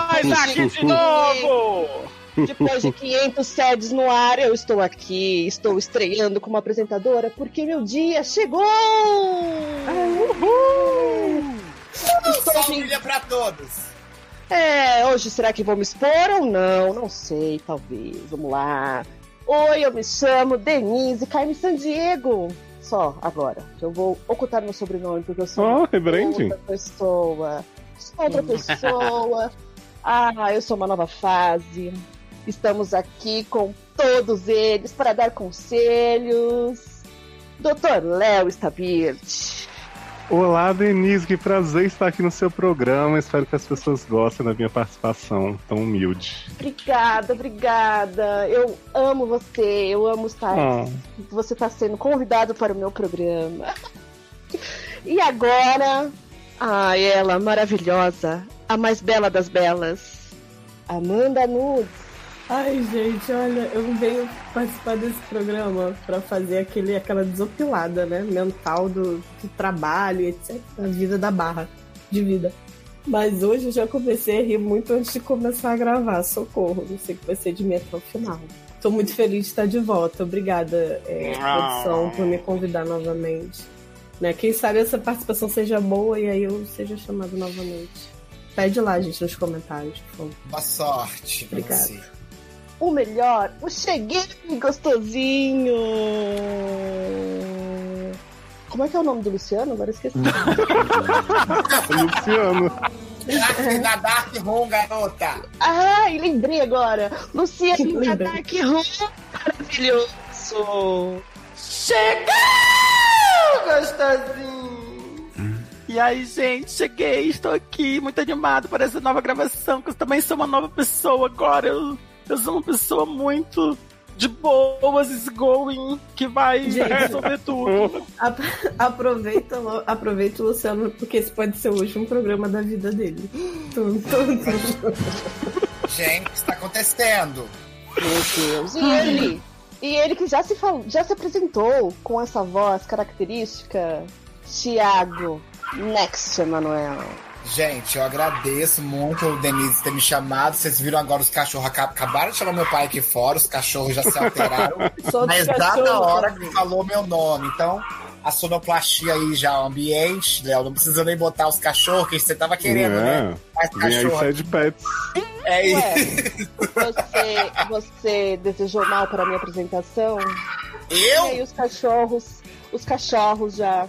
nós aqui de novo! Depois de 500 sedes no ar, eu estou aqui, estou estreando como apresentadora, porque meu dia chegou! Uhul! Estou Família pra todos! É, hoje será que vou me expor ou não? Não sei, talvez. Vamos lá. Oi, eu me chamo Denise Carme San Diego. Só agora. Eu vou ocultar meu sobrenome porque eu sou oh, outra pessoa. Sou outra pessoa. Ah, eu sou uma nova fase. Estamos aqui com todos eles para dar conselhos. Dr. Léo Stabile. Olá, Denise, que prazer estar aqui no seu programa. Espero que as pessoas gostem da minha participação tão humilde. Obrigada, obrigada. Eu amo você, eu amo estar. Oh. Você está sendo convidado para o meu programa. E agora, ah, ela maravilhosa, a mais bela das belas, Amanda Nudes. Ai, gente, olha, eu venho participar desse programa para fazer aquele, aquela desopilada, né? Mental do, do trabalho, etc. A vida da barra de vida. Mas hoje eu já comecei a rir muito antes de começar a gravar. Socorro, não sei o que vai ser de mim até o final. Tô muito feliz de estar de volta. Obrigada, é, produção, por me convidar novamente. Né? Quem sabe essa participação seja boa e aí eu seja chamado novamente. Pede lá, gente, nos comentários, por favor. Boa sorte. Obrigada o melhor, o cheguei gostosinho. Como é que é o nome do Luciano? Agora esqueci. Luciano. Dark da Dark Room, garota. Ai, lembrei agora. Luciano da Dark Room, maravilhoso. Chegou, gostosinho. E aí, gente, cheguei, estou aqui, muito animado para essa nova gravação, que eu também sou uma nova pessoa agora. Eu eu sou uma pessoa muito de boas, going, que vai Gente, resolver tudo. Aproveita, aproveita o Luciano, porque esse pode ser o último programa da vida dele. Tum, tum, tum. Gente, o que está acontecendo? Meu Deus. E ele? E ele que já se, falou, já se apresentou com essa voz característica, Thiago Next, Emanuel. Gente, eu agradeço muito o Denise ter me chamado. Vocês viram agora os cachorros acabaram de chamar meu pai aqui fora, os cachorros já se alteraram. na exata hora que falou meu nome. Então, a sonoplastia aí já, o ambiente, Léo, não precisa nem botar os cachorros que você tava querendo, é. né? Mais cachorro. Aí, de pets. É isso. Você, você desejou mal para a minha apresentação? Eu? E aí os cachorros, os cachorros já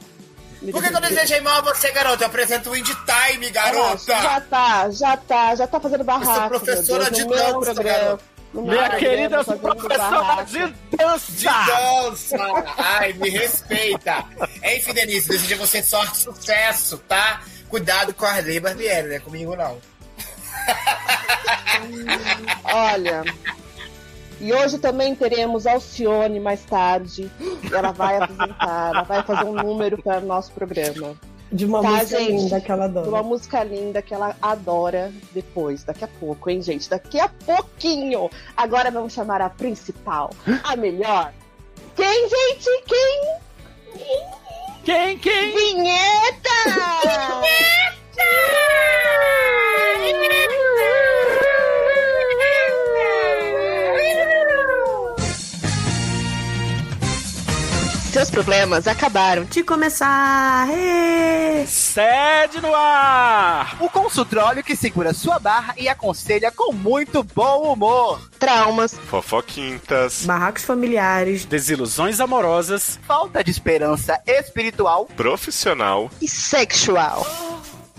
por que, que eu desejei mal a você, garota? Eu apresento o Indie Time, garota! já tá, já tá, já tá fazendo barraco. Eu sou professora Deus, de dança, garota. Minha querida professora de dança! De dança! Ai, me respeita! Enfim, Denise, desejo a você sorte e sucesso, tá? Cuidado com a Arley Barbieri, né? Comigo não. Olha, e hoje também teremos Alcione mais tarde. Ela vai apresentar, ela vai fazer um número para o nosso programa. De uma tá, música gente? linda que ela adora. De uma música linda que ela adora depois, daqui a pouco, hein, gente? Daqui a pouquinho. Agora vamos chamar a principal, a melhor. Quem, gente? Quem? Quem, quem? Vinheta! Vinheta! Seus problemas acabaram de começar. Sede no ar! O consultório que segura sua barra e aconselha com muito bom humor. Traumas, fofoquintas, barracos familiares, desilusões amorosas, falta de esperança espiritual, profissional e sexual.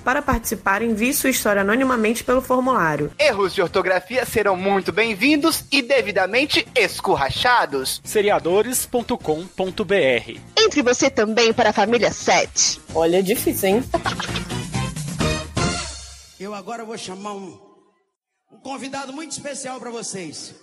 Para participar, envie sua história anonimamente pelo formulário. Erros de ortografia serão muito bem-vindos e devidamente escurrachados. Seriadores.com.br Entre você também para a família 7. Olha, é difícil, hein? Eu agora vou chamar um, um convidado muito especial para vocês.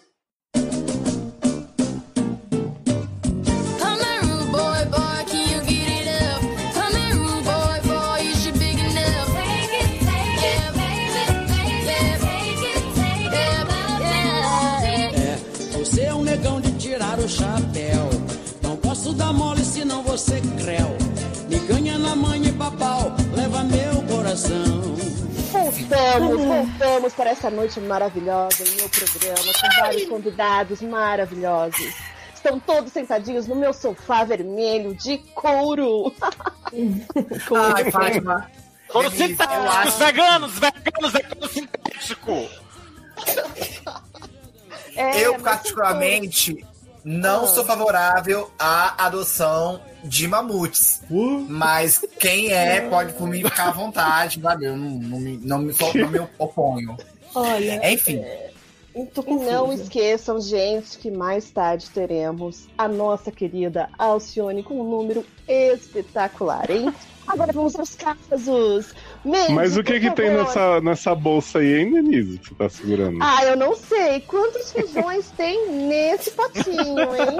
Posso dar mole senão você creu. Me ganha na mãe e papau, leva meu coração. Voltamos, voltamos para essa noite maravilhosa em meu programa, com vários convidados maravilhosos. Estão todos sentadinhos no meu sofá vermelho de couro. Ai, Fátima. Couro Denise, eu sintético, veganos, veganos, é couro sintético. É, Eu, mas particularmente, não Ah. sou favorável à adoção de mamutes. Mas quem é, pode por mim ficar à vontade, valeu. Não, não, me, não, me, não me oponho. Olha, Enfim, E não esqueçam, gente, que mais tarde teremos a nossa querida Alcione com um número espetacular, hein? Agora vamos aos casos. Mandy, Mas o que que tem nessa, nessa bolsa aí, hein, Denise, que você tá segurando? Ah, eu não sei. Quantos feijões tem nesse potinho, hein?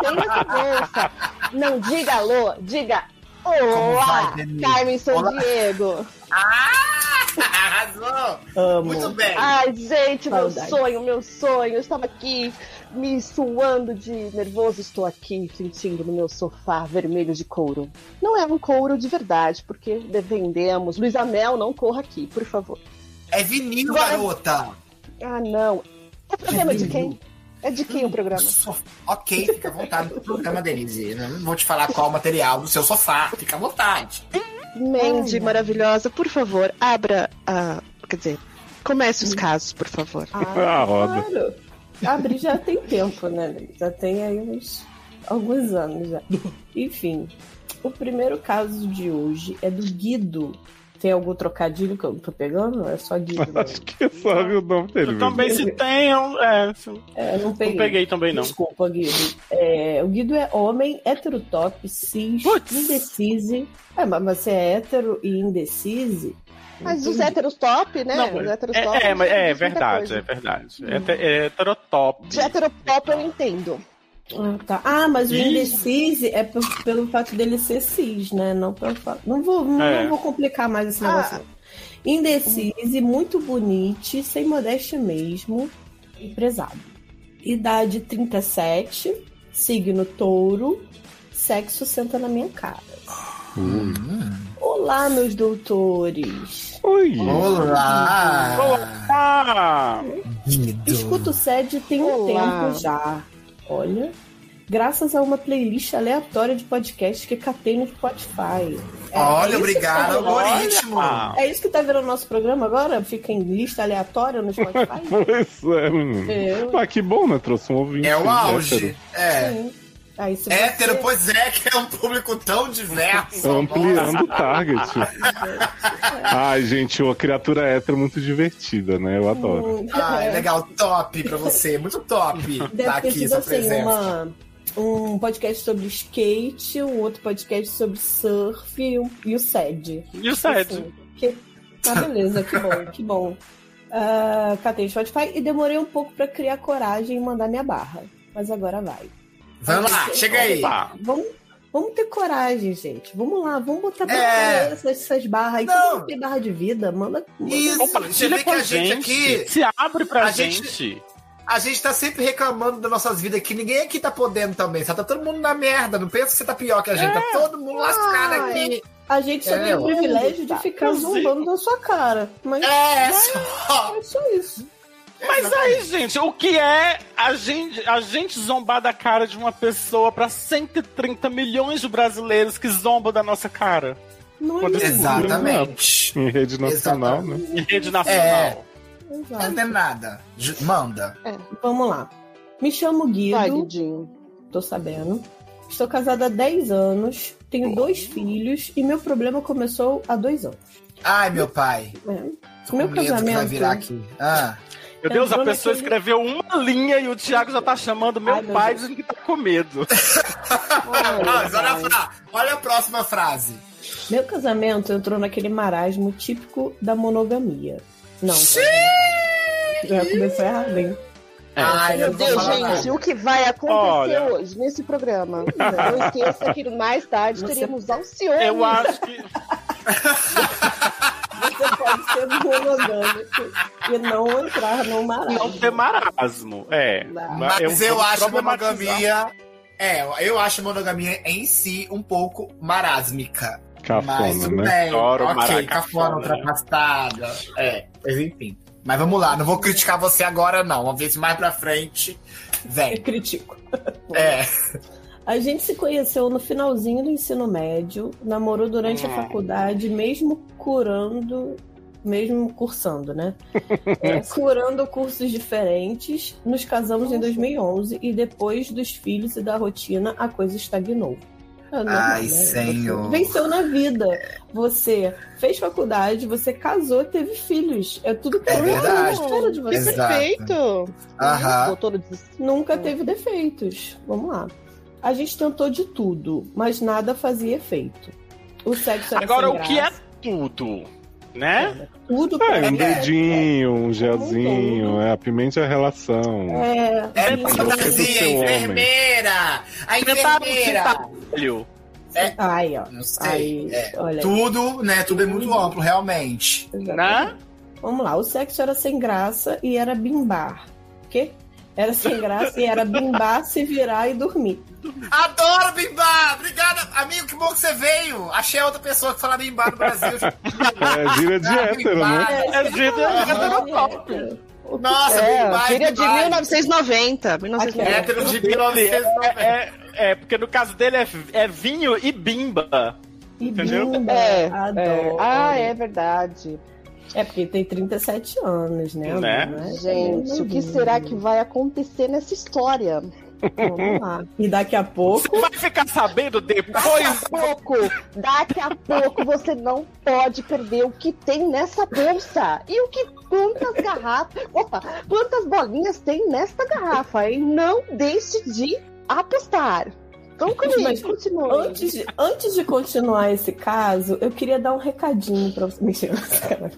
Quantos tem nessa bolsa? Não diga alô, diga olá? Carmen São Olá. Diego. arrasou! Amo. Muito bem. Ai, gente, meu Saudade. sonho, meu sonho. Eu estava aqui me suando de nervoso. Estou aqui sentindo no meu sofá vermelho de couro. Não é um couro de verdade, porque defendemos. Luiz Amel, não corra aqui, por favor. É vinil, Agora- garota. Ah, não. O programa é de quem? É de quem o programa? So- Ok, fica à vontade no programa, Denise. Não vou te falar qual o material do seu sofá. Fica à vontade. Mandy, Ai, maravilhosa, por favor, abra a. Quer dizer, comece os casos, por favor. Ah, roda. Claro. Abrir já tem tempo, né? Já tem aí uns alguns anos já. Enfim, o primeiro caso de hoje é do Guido. Tem algum trocadilho que eu não tô pegando? É só Guido. Né? Acho que só o nome dele. Eu também se tem, eu, é, se- É, não não peguei. peguei também não. Desculpa, Guido. É, o Guido é homem, heterotop, cis, Putz. indecise. É, mas você é hétero e indecise? Mas os héteros top, né? Não, os héteros top. é, é, mas é verdade, é verdade. É, te- é heterotop. De heteropop eu entendo. Ah, tá. Ah, mas o indecise é pelo fato dele ser cis, né? Não pelo fato. Não vou, não, É. não vou complicar mais esse Ah. negócio. não. Indecise, muito bonite, sem modéstia mesmo, empresado. Idade 37, signo touro, sexo senta na minha cara. Hum. Olá, meus doutores. Oi. Olá! Guido. Escuto o SED tem um Olá. tempo já. Olha. Graças a uma playlist aleatória de podcast que catei no Spotify. É, Olha, isso obrigado, tá algoritmo. olha. É isso que tá virando nosso programa agora? Fica em lista aleatória no Spotify? Pois é, menino. Eu. Ah, que bom, né? Trouxe um ouvinte. É o auge. hétero. É. Sim. Aí, se Hétero, você- pois é, que é um público tão diverso. Ampliando o target. Ai, gente, uma criatura hétero muito divertida, né? Eu adoro. Ah, é. legal, top pra você. Muito top Deve tá aqui sua assim, presença. uma, um podcast sobre skate, um outro podcast sobre surf e, um- e o SED. E o Sede? Assim, que... Ah, beleza, que bom, que bom. Ah, catei no Spotify e demorei um pouco pra criar coragem e mandar minha barra. Mas agora vai. Vamos lá, chega aí. Vamos, vamos ter coragem, gente. Vamos lá, vamos botar pra É. essas, essas barras aí. Não. Tem barra de vida, manda. manda Isso. Você Compartilha vê com que a gente gente. aqui- Se abre pra a gente- gente. A gente tá sempre reclamando das nossas vidas aqui. Ninguém aqui tá podendo também. Só tá todo mundo na merda. Não pensa que você tá pior que a gente. Tá todo mundo lascado Ai. aqui. A gente só É, tem o ó. privilégio de ficar zombando da sua cara. Mas É, só. é só isso. Mas aí, gente, o que é a gente, a gente zombar da cara de uma pessoa pra 130 milhões de brasileiros que zombam da nossa cara? Não é. Exatamente. Em rede nacional, né? Em rede nacional. Exato. Não é nada. Manda. Vamos lá. Me chamo Guido, Vai, Guidinho. tô sabendo. Estou casada há 10 anos, tenho dois filhos e meu problema começou há dois anos. Ai, meu pai. É. Tô Meu que vai casamento- virar aqui. Ah. Meu Deus, a pessoa escreveu uma linha e o Thiago já tá chamando meu Ai, pai dizendo que tá com medo. Mas olha, a olha a próxima frase. Meu casamento entrou naquele marasmo típico da monogamia. Não, tá? já começou errado, hein? Ai, eu Meu Deus, gente, nada. o que vai acontecer Olha. hoje nesse programa? Não esqueça que mais tarde Você- teremos Alcione. Eu acho que. Você pode ser monogâmico e não entrar no marasmo. Não ter marasmo. É. Mas eu, acho monogamia. É, eu acho monogamia em si um pouco marásmica. Cafona, Mas né? bem. Adoro ok, maracafona. cafona, ultrapassada. É, mas enfim. Mas vamos lá, não vou criticar você agora, não. Vamos ver se mais pra frente Eu vem. critico. É. A gente se conheceu no finalzinho do ensino médio, namorou durante a Hum. faculdade, mesmo curando, mesmo cursando, né? É, curando cursos diferentes. Nos casamos em 2011 e depois dos filhos e da rotina, a coisa estagnou. É normal, Ai, né? senhor. Você venceu na vida. Você fez faculdade, você casou, teve filhos. É tudo que É eu verdade. espero de você. Exato. perfeito! Aham. Nunca teve defeitos. Vamos lá. A gente tentou de tudo, mas nada fazia efeito. O sexo era Agora, sem o que é graça, tudo? Né? tudo pra É, um dedinho, um gelzinho, é, apimente a relação. É, É fantasia, enfermeira! A um enfermeira! Ai, ó. Não sei. Aí, é. olha. Tudo, né? Tudo é muito amplo, realmente. Né? Vamos lá. O sexo era sem graça e era bimbar. O quê? Era sem graça e era bimbar, se virar e dormir. Adoro Bimbar! Obrigada, amigo, que bom que você veio. Achei outra pessoa que fala Bimbar no Brasil. É, gira de hétero, né? É vida É, Nossa, É, Bimbar, filha de Bimbar. 1990. 1990. Hétero de 1990. É, é, porque no caso dele é, é vinho e bimba. E Entendeu? bimba. É, Adoro. é. Ah, é verdade. É porque tem 37 anos, né? Né? amor? Não é- Gente, o que será que vai acontecer nessa história? Vamos lá. E daqui a pouco. Você vai ficar sabendo Daqui depois. a pouco, daqui a pouco você não pode perder o que tem nessa bolsa. E o que quantas garrafas, opa, quantas bolinhas tem nesta garrafa, hein? Não deixe de apostar. Então, Mas continue. Antes de, antes de continuar esse caso, eu queria dar um recadinho pra você. Mentira, cara.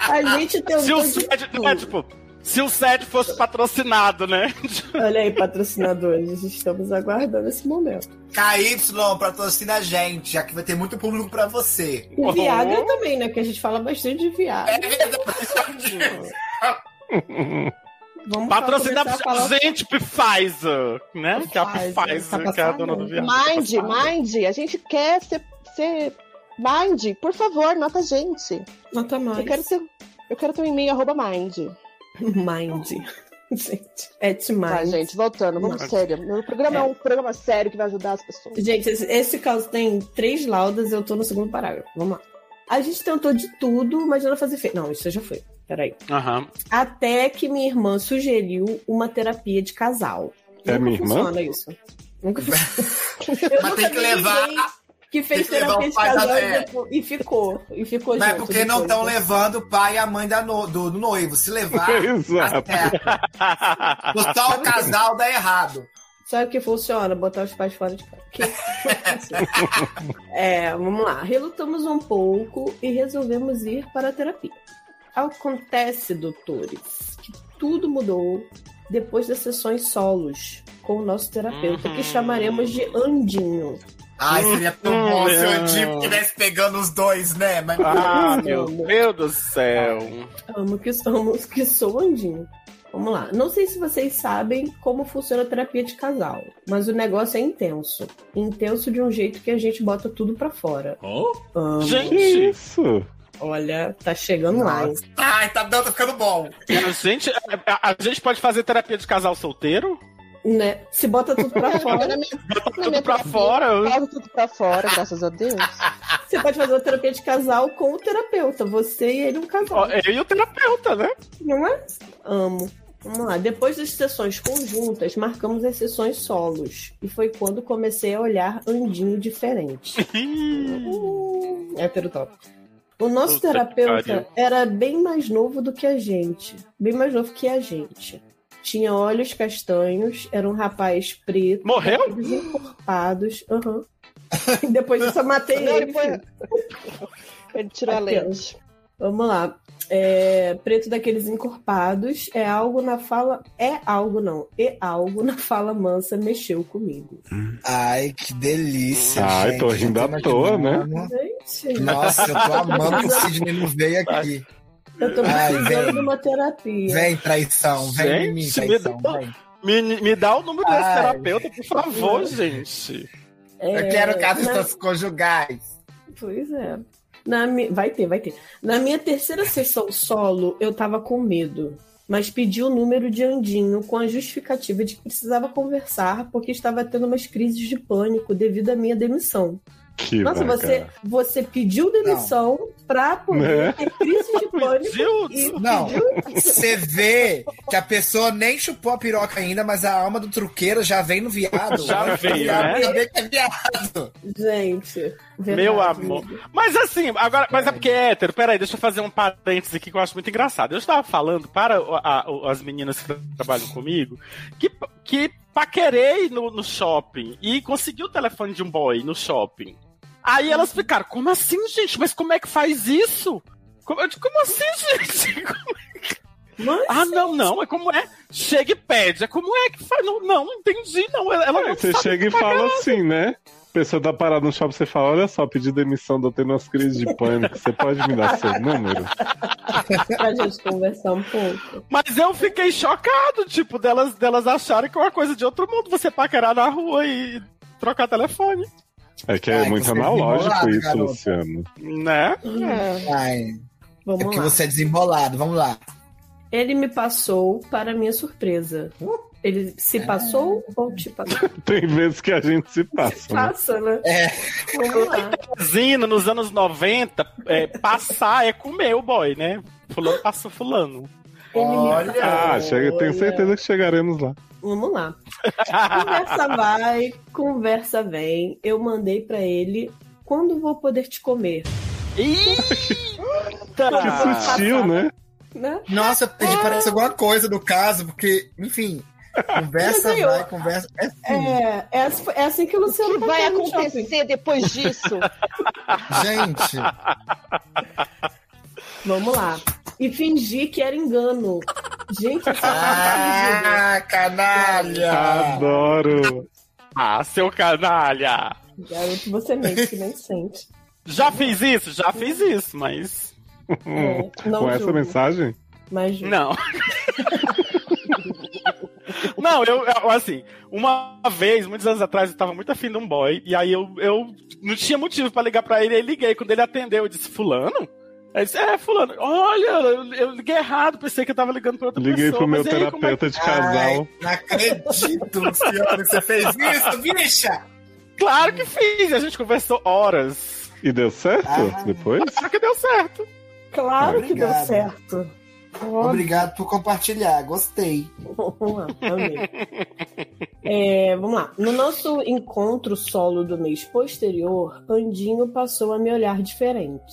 A gente tentou. Se o tudo. né, tipo, se o SED fosse patrocinado, né? Olha aí, patrocinadores, estamos aguardando esse momento. KY, patrocina a gente, já que vai ter muito público pra você. E Viagra também, né? Que a gente fala bastante de Viagra. É verdade. Vamos Patrocinar começar a gente, Pfizer, né? Que é a Pfizer, Pfizer, tá que é a dona do viado. Mind, Mind, a gente quer ser, ser Mind, por favor, nota a gente. Nota mais. Eu quero ser, eu quero ter um e-mail arroba Mind. Mind. Gente, é demais. Tá, gente, voltando, vamos Mind. sério. Meu programa é. um programa sério que vai ajudar as pessoas. Gente, esse, esse caso tem três laudas, eu tô no segundo parágrafo. Vamos lá. A gente tentou de tudo, mas nada fazia efeito. Não, isso já foi. Peraí. Aham. Até que minha irmã sugeriu uma terapia de casal. É Nunca minha irmã? funciona isso. Nunca funciona. Mas tem que levar- Que fez que terapia de casal e, é. depois- e ficou. E ficou Mas é junto porque não estão né? levando o pai e a mãe da no- do, do noivo. Se levar, Exato. tá. Só o casal dá errado. Sabe o que funciona? Botar os pais fora de casa. Que- é, vamos lá. Relutamos um pouco e resolvemos ir para a terapia. Acontece, doutores, que tudo mudou depois das sessões solos com o nosso terapeuta, que Uhum. chamaremos de Andinho. Ai, seria tão bom se o Hum. Andipo estivesse pegando os dois, né? Mas Ah, Não. meu Deus do céu. Amo que, amo que sou Andinho. Vamos lá. Não sei se vocês sabem como funciona a terapia de casal, mas o negócio é intenso. Intenso de um jeito que a gente bota tudo pra fora. Amo. Que Gente, isso? Olha, tá chegando lá, hein? Ai, tá dando, tá ficando bom. gente, a, a gente pode fazer terapia de casal solteiro? Né? Se bota tudo pra fora. Na minha, na Tudo minha pra terapia, fora. eu boto tudo pra fora, graças a Deus. Você pode fazer uma terapia de casal com o terapeuta. Você e ele um casal. Eu e o terapeuta, né? Não é? Amo. Vamos lá. Depois das sessões conjuntas, marcamos as sessões solos. E foi quando comecei a olhar Andinho diferente. Hum, hétero top. O nosso Puta terapeuta era bem mais novo do que a gente. Bem mais novo que a gente. Tinha olhos castanhos, era um rapaz preto. Morreu? encorpados. Aham. E Depois disso eu matei Não, ele. ele foi- filho. Ele tirou a lente. Vamos lá. É, preto daqueles encorpados é algo na fala. É algo não. É algo na fala mansa mexeu comigo. Ai, que delícia. Ai, gente. tô rindo à toa, né? Gente, Nossa, eu tô amando que o Sidney não veio aqui. eu tô Ai, precisando vem. de uma terapia. Vem, traição. Vem em mim, traição. me dá- Vem. Me, me dá o número desse Ai. terapeuta, por favor, gente. É, Eu quero casos na- conjugais. Pois é. Na mi... Vai ter, vai ter. Na minha terceira sessão solo, eu tava com medo, mas pedi o número de Andinho com a justificativa de que precisava conversar porque estava tendo umas crises de pânico devido à minha demissão. Que Nossa, bacana. você, você pediu demissão pra poder Né? ter crise de pânico Pediu? e Não, pediu você vê que a pessoa nem chupou a piroca ainda, mas a alma do truqueiro já vem no viado. Já veio, viado, né? já vê que é viado. Gente, verdade, Meu amor. Mas assim, agora, mas é porque é hétero. Peraí, deixa eu fazer um parênteses aqui que eu acho muito engraçado. Eu estava falando para a- o- as meninas que trabalham comigo que, que paquerei no, no shopping e consegui o telefone de um boy no shopping. Aí elas ficaram, como assim, gente? Mas como é que faz isso? Como, eu digo, como assim, gente? Como- Mas, Ah, não, não, é como é? Chega e pede. É como é que faz? Não, não, entendi, não. Ela ela Aí não você sabe chega e fala assim, né? A pessoa tá parada no shopping, você fala, olha só, pedi demissão, tô tendo umas crises de pânico, você pode me dar seu número? pra gente conversar um pouco. Mas eu fiquei chocado, tipo, delas, delas acharem que é uma coisa de outro mundo você paquerar na rua e trocar telefone, É que é Ai, muito é analógico isso, garota. Luciano. né? É, Ai, é vamos porque lá. você é desembolado. Vamos lá. Ele me passou para minha surpresa. Ele se passou ou te passou? Tem vezes que a gente se passa, né? Passa, né? É. Vamos lá. Zina, nos anos 90, é, passar é comer o boy, né? Fulano passa fulano. Olha. Ah, chega, tenho certeza que chegaremos lá. Vamos lá. Conversa vai, conversa vem. Eu mandei pra ele quando vou poder te comer, Eita! Que sutil, né? né? Nossa, Ah. parece alguma coisa do caso, porque, enfim, conversa vai, conversa. É assim, É, é, assim- é assim que o O Luciano que tá vai acontecer depois disso? gente. Vamos lá. E fingir que era engano. Gente, essa Ah, canalha! Adoro. Ah, seu canalha! Garoto, você mente que nem sente. Já fiz isso? Já fiz isso, mas. É, não Com essa julgo, mensagem? Mas julgo. Não. Não, eu, eu, assim, uma vez, muitos anos atrás, eu tava muito afim de um boy, e aí eu, eu não tinha motivo pra ligar pra ele, aí liguei. Quando ele atendeu, eu disse, fulano? Aí ele disse, é, fulano, olha, eu, eu liguei errado, pensei que eu tava ligando pra outra Liguei pessoa. pro meu e aí, é terapeuta de Ai, casal. não acredito, que você fez isso, bicha! que- Claro que fiz, a gente conversou horas. E deu certo Ah. depois? Claro que deu certo. Claro que deu Obrigado. certo. Óbvio. Obrigado por compartilhar, gostei. Vamos lá, amei. É, vamos lá. No nosso encontro solo do mês posterior, Andinho passou a me olhar diferente.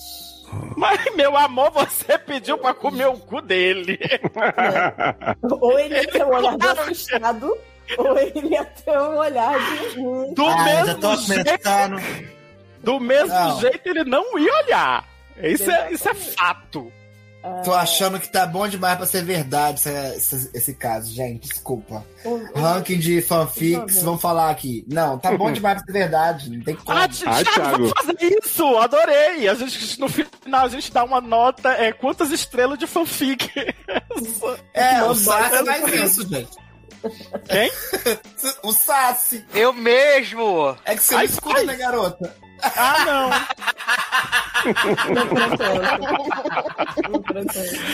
Mas, meu amor, você pediu pra comer o cu dele. Ou ele ia ter um olhar de assustado, ou ele ia ter um olhar de. Do já mesmo jeito, pensando. do mesmo Não. jeito ele não ia olhar. Isso é, isso é fato. Tô achando que tá bom demais pra ser verdade esse, esse- esse caso, gente. Desculpa. Ranking de fanfics, vamos falar aqui. Não, tá bom demais pra ser verdade. Não tem como. Ah, Ai, Thiago, vamos fazer isso! Adorei! A gente, no final, a gente dá uma nota. É, quantas estrelas de fanfic? é, o bota- faz isso, gente. Quem? O Sassi. Eu mesmo! É que você Ai, não escuta, ai. né, garota? Ah, não! Não. Não.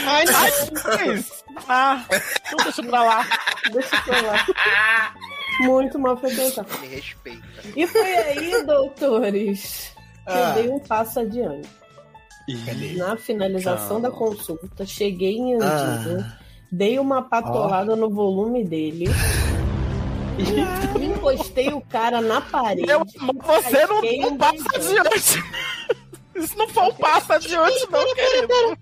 Ai, não. Ai, ah, então deixa pra lá. Deixa pra lá. Muito mal frequentado. Me respeita. E foi aí, doutores, que Ah. eu dei um passo adiante. Na finalização da consulta, cheguei em Andinho, dei uma patolada no volume dele, encostei o cara na parede. Meu amor, você não, não um passa beijão. adiante. Isso não foi um passo adiante, não, querido.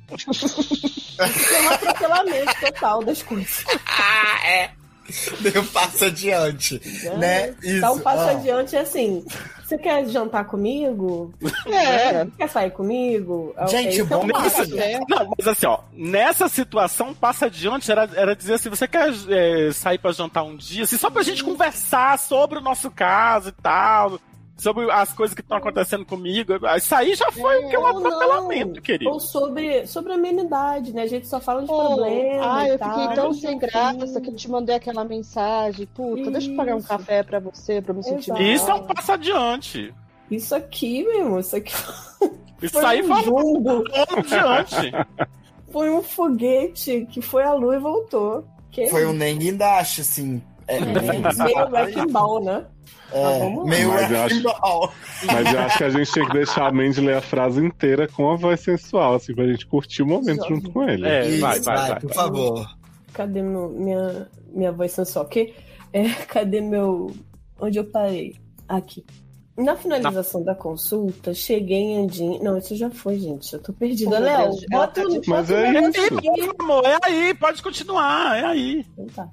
Foi um atropelamento total das coisas. Ah, é. Deu um passo adiante. Né? Isso. Dá um passo ó. adiante é assim. Você quer jantar comigo? É. Quer sair comigo? É- Gente, é bom passo. isso. É. Não, mas assim, ó, nessa situação, passa adiante era, era dizer assim: você quer é, sair pra jantar um dia, assim, só pra gente conversar sobre o nosso caso e tal. Sobre as coisas que estão acontecendo comigo. Isso aí já foi o que é um atropelamento, querido. Ou sobre, sobre amenidade, né? A gente só fala de Oh, problema. ah, e eu tal. fiquei tão sem graça que eu te mandei aquela mensagem. Puta, deixa eu pagar um Isso. café pra você, pra me sentir mal. Isso é um passo adiante. Isso aqui, meu, isso aqui Isso foi aí um foi um jumbo, passo adiante. foi um foguete que foi à lua e voltou. Que Foi um Nenguindashi, assim. É, meio wrecking ball, né? é, vamos lá. meio Mas eu wrecking ball. Mas eu acho que a gente tinha que deixar a Mandy ler a frase inteira com a voz sensual, assim, pra gente curtir o momento Jovem. junto com ele. É, Isso, vai, vai, vai. por favor. Cadê meu, minha, minha voz sensual? Que, é, cadê meu. Onde eu parei? Aqui. Na finalização da consulta, cheguei em Andim. Não, isso já foi, gente. Eu tô perdida. Léo, ela bota tá no. Mas é isso. Amor, é aí, pode continuar, é aí. Então tá.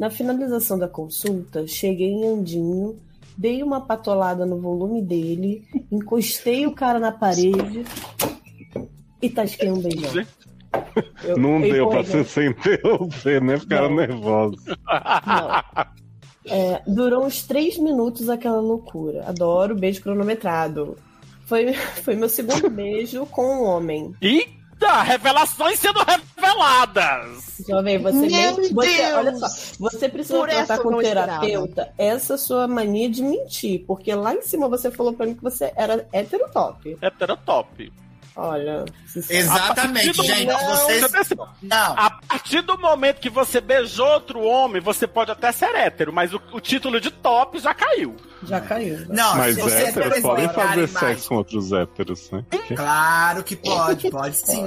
Na finalização da consulta, cheguei em Andinho, dei uma patolada no volume dele, encostei o cara na parede e tasquei um beijão. Eu- Não eu deu pra empolguei. ser sem interromper, né? Ficaram nervosos. É, durou uns três minutos aquela loucura. Adoro beijo cronometrado. Foi, foi meu segundo beijo com um homem. Eita, revelações sendo reveladas. Jovem, você Meu mente. Você, olha só, você precisa Por tratar com esperava. terapeuta essa sua mania de mentir. Porque lá em cima você falou pra mim que você era hétero top. Heterotop. Olha. se- Exatamente, gente. momento- Vocês. Não. A partir do momento que você beijou outro homem, você pode até ser hétero, mas o, o título de top já caiu. Já caiu. Não, Mas héteros podem explicarem fazer mais- sexo com outros héteros, né? Claro que pode, pode sim.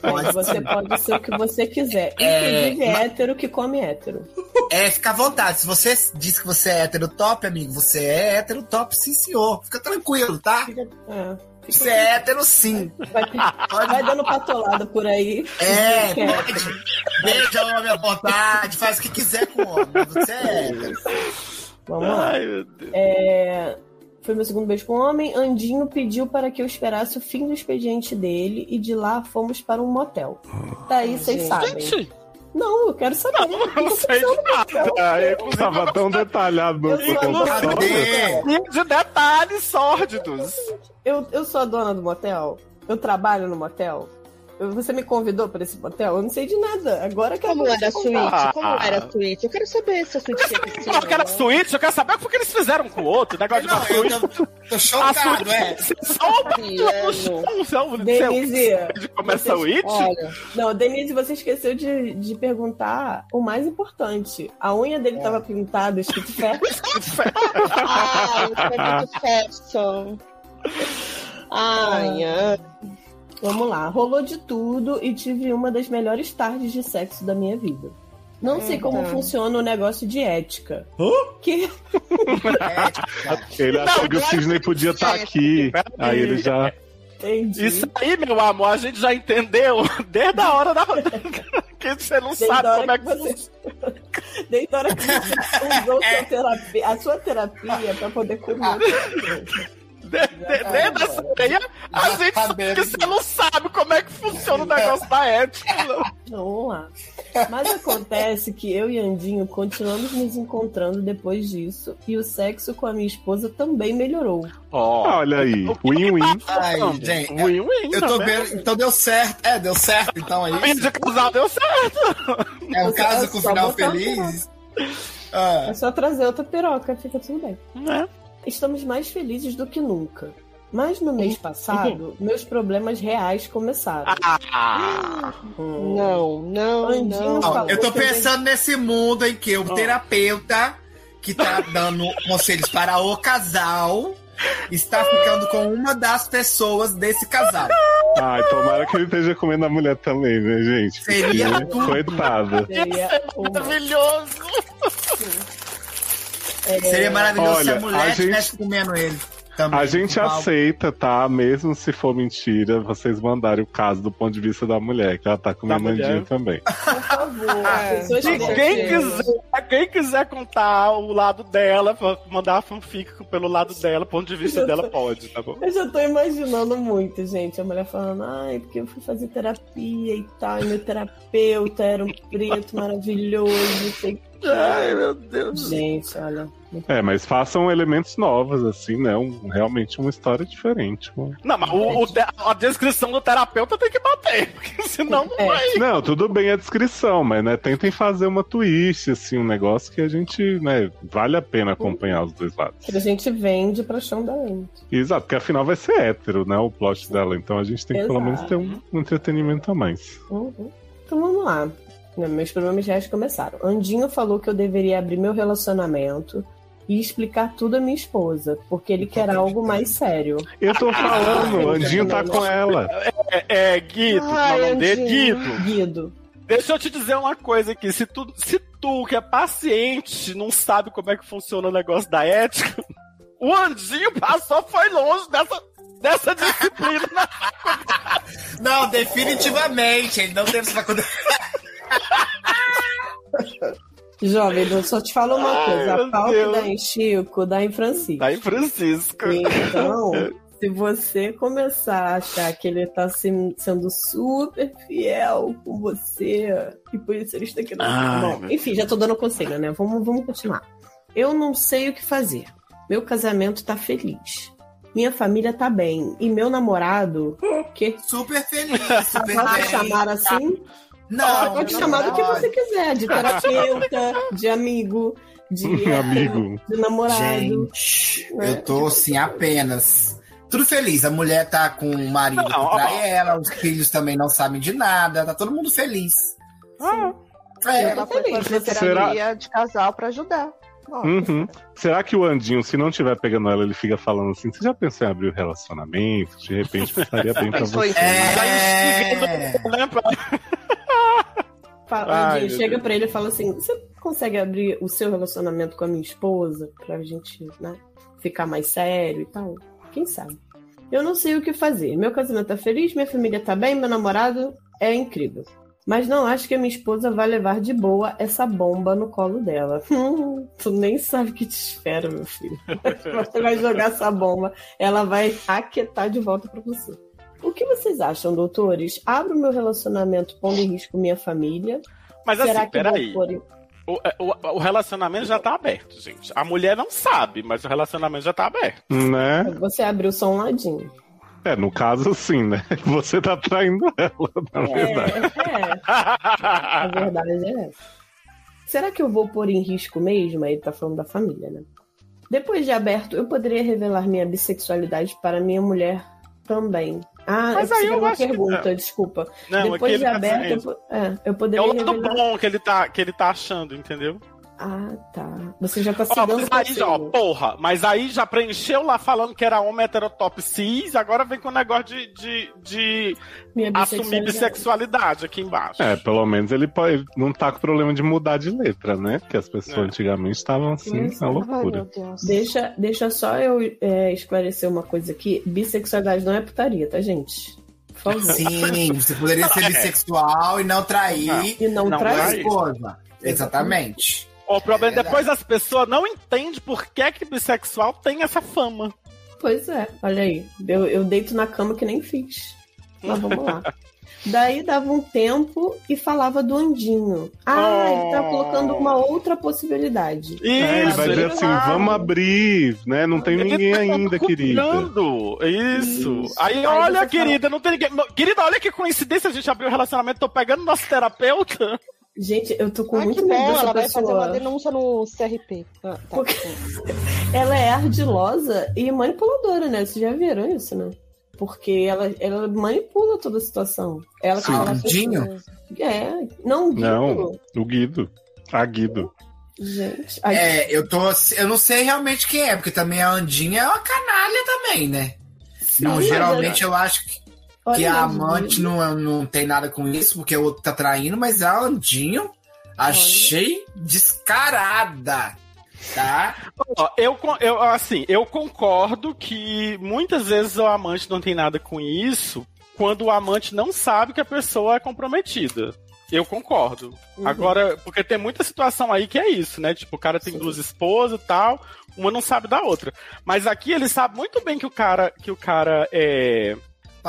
Pode Você sim. pode ser o que você quiser. É, Inclusive mas- hétero que come hétero. É, fica à vontade. Se você diz que você é hétero top, amigo, você é hétero top, sim, senhor. Fica tranquilo, tá? Fica- é. Você é hétero sim. Vai, vai dando patolada por aí. É, pode. Beija o homem à vontade, faz o que quiser com o homem. Você é hétero. Vamos lá. Ai, meu Deus. É, Foi meu segundo beijo com o homem. Andinho pediu para que eu esperasse o fim do expediente dele e de lá fomos para um motel. Daí vocês Gente. sabem. Gente, Não, eu quero saber. não, eu não sei de nada. É, inclusive, Tava tão detalhado no Eu sou de detalhes sórdidos. Eu, eu sou a dona do motel. Eu trabalho no motel. Você me convidou para esse motel? Eu não sei de nada. Agora que Como era a suíte? Ah. Como era a suíte? Eu quero saber se a suíte tinha piscina. Eu quero a suíte, eu quero saber o que eles fizeram com o outro. Negócio de Não, uma eu suíte. tô, tô A chocado, é. suíte. Só o Mariano. Denise, de comer vocês- suíte? Olha, Não, Denise, você esqueceu de, de perguntar o mais importante. A unha dele tava pintada, escrito isso é muito fashion. Ai, ai. Vamos lá. Rolou de tudo e tive uma das melhores tardes de sexo da minha vida. Não sei como funciona o negócio de ética. Que É, Ele achou Não, que o Sidney podia estar aqui. Aí ele já. entendi. Isso aí, meu amor, a gente já entendeu desde a hora da. que você não Desde sabe como é que você- Desde a hora que você usou sua terapia, a sua terapia pra poder comer. De- de- Desde essa ideia, a gente sabe que você não sabe como é que funciona o negócio da ética. não. Vamos lá. Mas acontece que eu e Andinho continuamos nos encontrando depois disso. E o sexo com a minha esposa também melhorou. Ó, Olha aí, win-win. Ai, gente, Win-win, eu tô tá vendo. Então deu certo. É, deu certo, então é Fim isso. de casal deu certo. É um caso é com final feliz. Ah, É só trazer outra piroca, fica tudo bem. Né? Estamos mais felizes do que nunca. Mas no mês passado, meus problemas reais começaram. Ah, Hum. Não, não, Andinho não. Eu tô eu pensando nesse mundo em que o terapeuta que tá dando conselhos para o casal está ficando com uma das pessoas desse casal. Ai, tomara que ele esteja comendo a mulher também, né, gente? Seria Porque, tudo. Coitada. Seria uma- maravilhoso. É, Seria maravilhoso se Olha, a mulher a gente- estivesse comendo ele. Também, A gente aceita, tá? Mesmo se for mentira, vocês mandarem o caso do ponto de vista da mulher, que ela tá comendo Da mulher. andinho também. Por favor, É, tá. Se quem quiser, quem quiser contar o lado dela, mandar a fanfic pelo lado dela, ponto de vista dela, pode, tá bom? Eu já tô imaginando muito, gente. A mulher falando, ai, porque eu fui fazer terapia e tal, e meu terapeuta era um preto maravilhoso, não sei o Ai, meu Deus. Gente, olha. É, mas façam elementos novos, assim, né? Um, realmente uma história diferente. Uma... Não, mas o, o a descrição do terapeuta tem que bater, porque senão não É. vai. Não, tudo bem a descrição, mas né, tentem fazer uma twist, assim, um negócio que a gente, né, vale a pena acompanhar os dois lados. Que a gente vende pra chão da lente. Exato, porque afinal vai ser hétero, né, o plot dela, então a gente tem que pelo menos ter um, um entretenimento a mais. Uhum. Então vamos lá. Né, Meus problemas reais começaram. Andinho falou que eu deveria abrir meu relacionamento e explicar tudo à minha esposa, porque ele quer algo mais sério. Eu tô falando, o Ai, Andinho tá com ela. É, é Guido, Ai, é Andinho. Guido. Guido. Deixa eu te dizer uma coisa aqui. Se tu, se tu, que é paciente, não sabe como é que funciona o negócio da ética, o Andinho passou, foi longe dessa, dessa disciplina. Não, definitivamente. Ele não teve essa faculdade. Jovem, eu só te falo uma Ai, coisa: meu a pau que Deus. dá em Chico, dá em Francisco. Tá em Francisco. Então, se você começar a achar que ele tá se- sendo super fiel com você, e por isso ele está aqui no Ai, Bom, meu enfim, já tô dando conselho, né? Vamos, vamos continuar. Eu não sei o que fazer. Meu casamento tá feliz. Minha família tá bem. E meu namorado. Que? Super feliz, super Posso bem. chamar assim? Não, Pode não chamar do que você quiser, de terapeuta, de amigo, de, Amigo. de namorado. Gente, né? eu tô assim apenas. Tudo feliz. A mulher tá com o marido Não, que trai ela, os filhos também não sabem de nada, tá todo mundo feliz. Ah, É, Ela foi feliz. fazer terapia de casal pra ajudar. Uhum. Será que o Andinho, se não tiver pegando ela, ele fica falando assim: você já pensou em abrir o relacionamento? De repente estaria bem pra você. é... né, Fala, Ai, chega pra ele e fala assim: você consegue abrir o seu relacionamento com a minha esposa pra gente, né, ficar mais sério e tal? Quem sabe? Eu não sei o que fazer. Meu casamento tá feliz, minha família tá bem, meu namorado é incrível. Mas não acho que a minha esposa vai levar de boa essa bomba no colo dela. Hum, tu nem sabe o que te espera, meu filho. Você vai jogar essa bomba, ela vai aquietar de volta pra você. O que vocês acham, doutores? Abro meu relacionamento pondo em risco minha família? Mas Será assim, peraí. O, é, o, o relacionamento já tá aberto, gente. A mulher não sabe, mas o relacionamento já tá aberto. Né? Você abriu só um ladinho. É, no caso, sim, né? Você tá traindo ela, na verdade. É, é. A verdade é essa. Será que eu vou pôr em risco mesmo? Aí ele tá falando da família, né? Depois de aberto, eu poderia revelar minha bissexualidade para minha mulher também. Ah, Mas eu aí eu uma acho que- pergunta, desculpa. Não, Depois aquele de aberto, eu, casamento. po- é, eu É poderia o lado revelar. bom que ele, tá, que ele tá achando, entendeu? Ah, tá. Você já tá se Ó, mas aí, já, ó, porra, mas aí já preencheu lá falando que era homem heterotop cis, agora vem com o negócio de, de, de assumir bissexualidade aqui embaixo. É, pelo menos ele pode, não tá com problema de mudar de letra, né? Porque as pessoas É. antigamente estavam assim, na é. Ai, loucura. Deixa, deixa só eu é, esclarecer uma coisa aqui. Bissexualidade não é putaria, tá, gente? Por favor. Sim, você poderia ser bissexual e não trair E não, Não, a traz. trai. esposa. Exatamente. O problema é depois as pessoas não entendem por que que bissexual tem essa fama. Pois é, olha aí. Eu, eu deito na cama que nem fiz. Mas vamos lá. Daí dava um tempo e falava do Andinho. Ah, ele tá Oh. colocando uma outra possibilidade. Isso, É, ele vai dizer assim, vamos abrir, né? Não tem ele ninguém tá ainda, querida. Isso. Isso. Aí, Aí olha, querida, não tem ninguém. Querida, olha que coincidência a gente abriu o relacionamento, tô pegando nosso terapeuta. Gente, eu tô com Ai, muito medo dessa ela vai fazer pessoa. uma denúncia no CRP. Ah, tá. Porque- Ela é ardilosa e manipuladora, né? Vocês já viram isso, né? Porque ela, ela manipula toda a situação. Ela que Sim. fala Andinho? É, não, Guido. Não. O Guido. A Guido. Gente, ai, É, eu tô. Eu não sei realmente quem é, porque também a Andinha é uma canalha também, né? Não, mas geralmente eu acho que, olha que a amante não, não tem nada com isso, porque o outro tá traindo, mas a Andinho achei descarada. Tá? Ó, eu, eu, assim, eu concordo que muitas vezes o amante não tem nada com isso quando o amante não sabe que a pessoa é comprometida. Eu concordo. Uhum. Agora, porque tem muita situação aí que é isso, né? Tipo, o cara tem Sim. duas esposas e tal, uma não sabe da outra. Mas aqui ele sabe muito bem que o cara, que o cara é,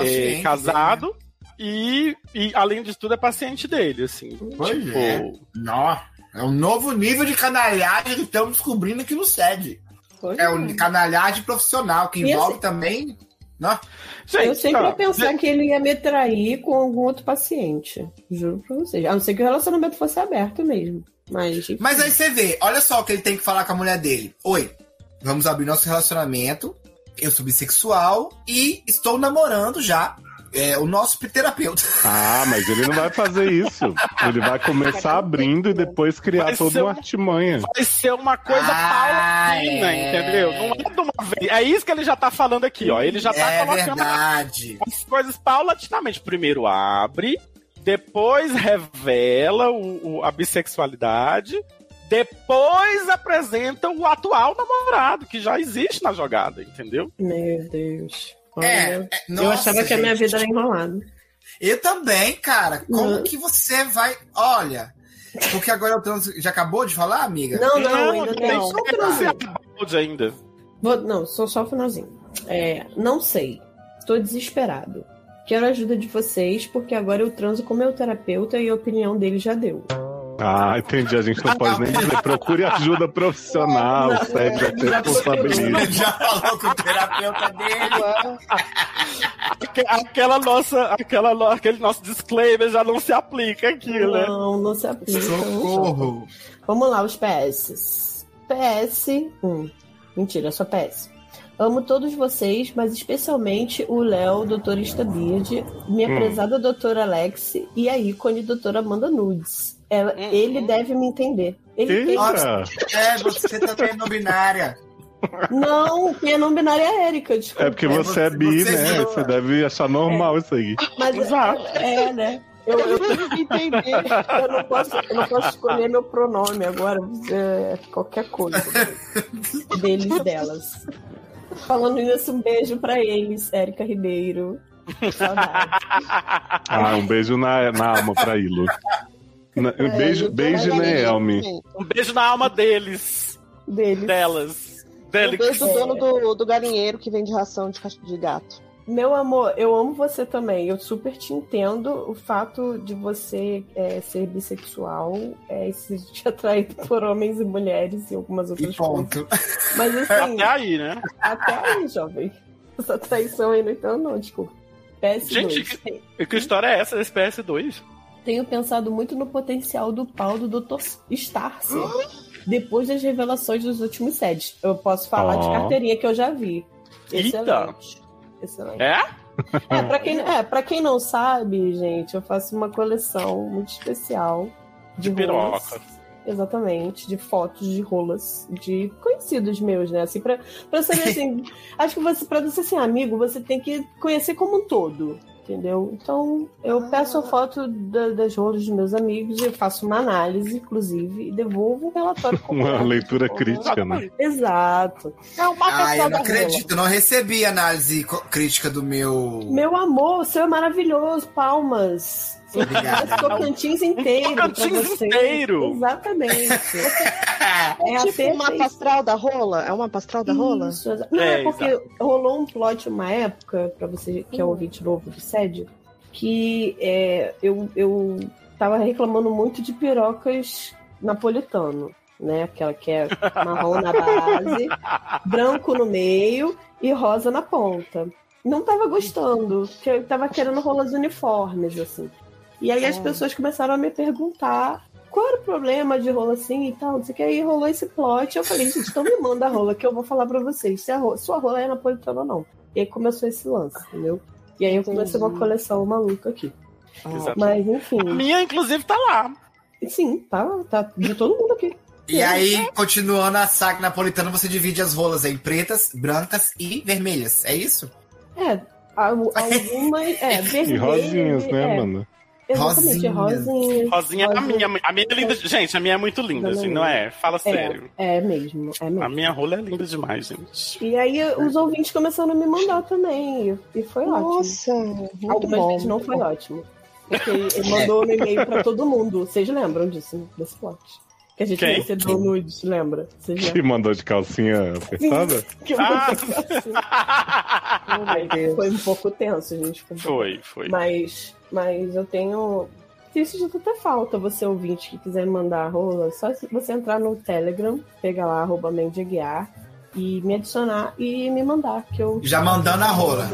é casado né? e, e, além de tudo, é paciente dele, assim. Pois tipo, é. Nó. É um novo nível de canalhagem que estamos descobrindo aqui no SED. É um canalhagem profissional, que E envolve assim- também. Não? eu sempre ó, ia pensar que ele ia me trair com algum outro paciente. Juro pra vocês. A não ser que o relacionamento fosse aberto mesmo. Mas. Mas aí você vê, olha só o que ele tem que falar com a mulher dele. Oi, vamos abrir nosso relacionamento. Eu sou bissexual e estou namorando já é, o nosso terapeuta. Ah, mas ele não vai fazer isso. Ele vai começar abrindo e depois criar Vai toda uma um- artimanha. Vai ser uma coisa Ah, paulatina, é. entendeu? Não é de uma vez. É isso que ele já tá falando aqui, ó. Ele já tá é colocando verdade. as coisas paulatinamente. Primeiro abre, depois revela o, o- a bissexualidade, depois apresenta o atual namorado, que já existe na jogada, entendeu? Meu Deus. Olha, É, é, eu nossa, achava que a minha gente. vida era enrolada. Eu também, cara. Como Uhum. que você vai. Olha. Porque agora eu trans... já acabou de falar, amiga? Não, não, ainda tem não. só balde ainda. Vou- não, só, só o finalzinho. É, não sei. Estou desesperado. Quero a ajuda de vocês, porque agora eu transo com meu terapeuta e a opinião dele já deu. Ah, entendi. A gente não pode nem dizer. Procure ajuda profissional, sério, já te responsabiliza. Já falou com o terapeuta dele. Aque- Aquela nossa, aquela, aquele nosso disclaimer já não se aplica aqui, né? Não, não se aplica. Socorro. Vamos lá, os PS. PS 1. Mentira, só PS. Amo todos vocês, mas especialmente o Léo, doutor Beard, minha Hum. prezada doutora Alex e a ícone doutora Amanda Nudes. Ela- Hum, Ele hum. deve me entender. Ele Eita! É, você também é não binária. Não, quem é não binária é a Erika, desculpa. É porque você é bi, Você né? zoa. Você deve achar normal isso aí. Mas Exato. é, né? Eu, eu, Entender. eu não posso, eu não posso escolher meu pronome agora, é qualquer coisa. Deles, delas. Falando nisso, um beijo pra eles, Érica Ribeiro. Saudade. Ah, um beijo na, na alma pra Ilo. Na- É, beijo, beijo, né, Elmi? Um beijo na alma deles, Deles. delas. Um Deles. beijo do dono do, do galinheiro que vende ração de, de gato. Meu amor, eu amo você também. Eu super te entendo o fato de você é, ser bissexual, é, se sentir atraído por homens e mulheres e algumas E outras coisas. ponto. Mas assim, Até aí, né? até aí, jovem. Essa traição aí não entendo, não, desculpa. PS2. Gente, E que história é essa desse PS2? Tenho pensado muito no potencial do pau do Dr. Starcer. depois das revelações dos últimos sets. Eu posso falar de Ó. carteirinha que eu já vi. Excelente. Excelente. É? É, pra quem, é, pra quem não sabe, gente, eu faço uma coleção muito especial de, De rolas. piroca. Exatamente, de fotos de rolas de conhecidos meus, né? Assim, pra, pra saber assim. acho que você, pra você ser amigo, você tem que conhecer como um todo. Entendeu? Então, eu peço a foto da- das rolas dos meus amigos, eu faço uma análise, inclusive, e devolvo um relatório Uma leitura crítica, né? Exato. É uma Ah, eu não da rola. acredito, eu não recebi análise crítica do meu. Meu amor, o seu é maravilhoso, palmas. Obrigado. Esse Tocantins inteiro. pra Tocantins você. inteiro. Exatamente. É a tipo uma pastral da rola? É uma pastral da rola? Isso, Não, É, é, porque rolou um plot uma época, pra você que é um ouvinte novo do SED, que é, eu, eu tava reclamando muito de pirocas napolitano, né? Aquela que é marrom na base, branco no meio e rosa na ponta. Não tava gostando, porque eu tava querendo rolas uniformes, assim. E aí as Ah. pessoas começaram a me perguntar qual era o problema de rola assim e tal, não sei o que. Aí rolou esse plot. Eu falei, gente, então me manda a rola que eu vou falar pra vocês se a rola, sua rola é napolitana ou não. E aí começou esse lance, entendeu? E aí eu comecei uma coleção maluca aqui. Exato. Mas A enfim, minha, inclusive, tá lá. sim, tá, tá de todo mundo aqui. E aí, continuando a saga napolitana, você divide as rolas em pretas, brancas e vermelhas. É isso? É, al- algumas. É, E vermelho. rosinhas, né, é, mano? Exatamente, rosinhas. Rosinha, a rosinha. minha, a minha é linda. Gente, a minha é muito linda, assim, não é? Fala sério. É, é mesmo, é mesmo. A minha rola é linda demais, gente. E aí os ouvintes começaram a me mandar também. e- foi ótimo. Nossa, Algumas bom. vezes não foi ótimo. Porque ele mandou um e-mail pra todo mundo. Vocês lembram disso, né? desse plot? Que a gente Quem? recebeu nudes, lembra? Vocês Que lembram? mandou de calcinha apertada? Que Ah! Ai, Foi um pouco tenso, gente. Foi. Foi, foi. Mas, mas eu tenho Isso já até falta, você ouvinte que quiser mandar rola, só você entrar no Telegram, pegar lá, arroba Mendiaguiar, e me adicionar e me mandar, que eu... Já mandando a rola.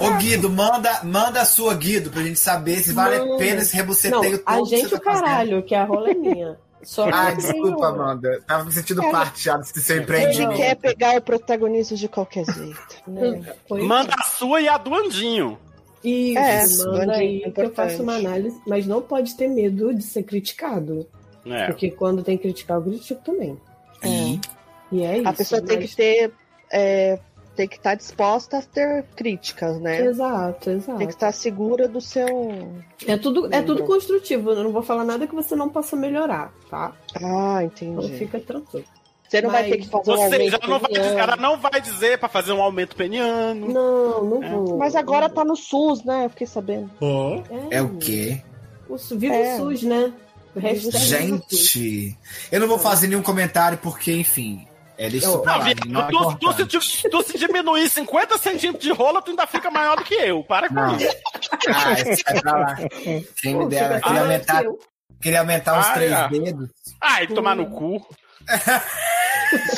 Ô Guido, manda, manda a sua Guido pra gente saber se vale a pena esse rebuceteio Não, a gente o caralho, que a rola é minha. Só Ah, desculpa, eu- Amanda. Tava me sentindo Cara, parte já desse seu Ele empreendimento. quer pegar o protagonista de qualquer jeito. Né? Manda a sua e a do Andinho. Isso, É, manda Bandinho, aí que eu faço uma análise, mas não pode ter medo de ser criticado. É. Porque quando tem que criticar, eu critico também. E E é isso. A pessoa tem mas- que ter. é, tem que estar disposta a ter críticas, né? Exato, exato. Tem que estar segura do seu. É tudo, é tudo construtivo. Eu não vou falar nada que você não possa melhorar, tá? Ah, Então entendi. fica tranquilo. Você não vai Mas ter que fazer um Ou seja, ela não, vai dizer, ela não vai dizer pra fazer um aumento peniano. Não, não É. vou. Mas agora tá no SUS, né? Eu fiquei sabendo. é o quê? O, viva É. o SUS, né? O SUS. Gente, eu não vou fazer nenhum comentário porque, enfim, é isso pra lá. Não é tu, tu, se, tu se diminuir 50 centímetros de rola, tu ainda fica maior do que eu. Para com Não. isso. Ah, isso vai pra lá. Quem me Pô, dera, fica queria aumentar, que eu. queria aumentar os Ah, três é. dedos. Ai, tomar no cu.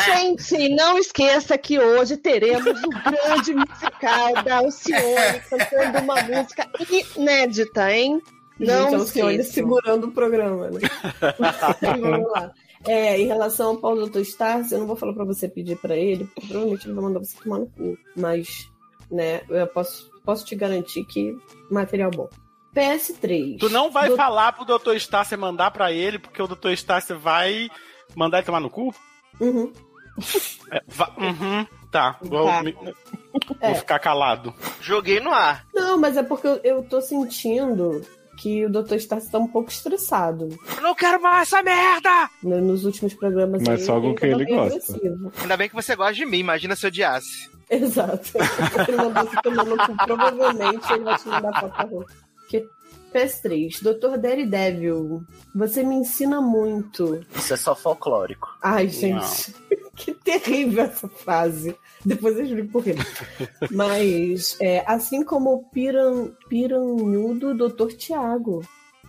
Gente, não esqueça que hoje teremos o grande musical da Alcione cantando uma música inédita, hein? Não Gente, Alcione esqueça. segurando o programa, né? Vamos lá. É, em relação ao Paulo Dr. Stars, eu não vou falar pra você pedir pra ele, porque provavelmente ele vai mandar você tomar no cu. Mas, né, eu posso, posso te garantir que material bom. PS3. Tu não vai Do- falar pro Dr. Estácio mandar pra ele, porque o Dr. Estácio vai mandar ele tomar no cu? Uhum. É, va- uhum, tá. Vou, Tá. me- É. vou ficar calado. Joguei no ar. Não, mas é porque eu, eu tô sentindo que o Dr. Stars tá um pouco estressado. Eu não quero mais essa merda! Nos últimos programas Mas aí, só com ele quem ele gosta. agressivo. Ainda bem que você gosta de mim, imagina se eu odiasse. Exato. Ele mandou no cu, provavelmente ele vai te mandar roupa. Que PS3, Dr. Daredevil, você me ensina muito. Isso é só folclórico. Ai, gente, que terrível essa frase. Depois eu explico por quê. Mas, é, assim como o piran, piranhudo Dr. Tiago.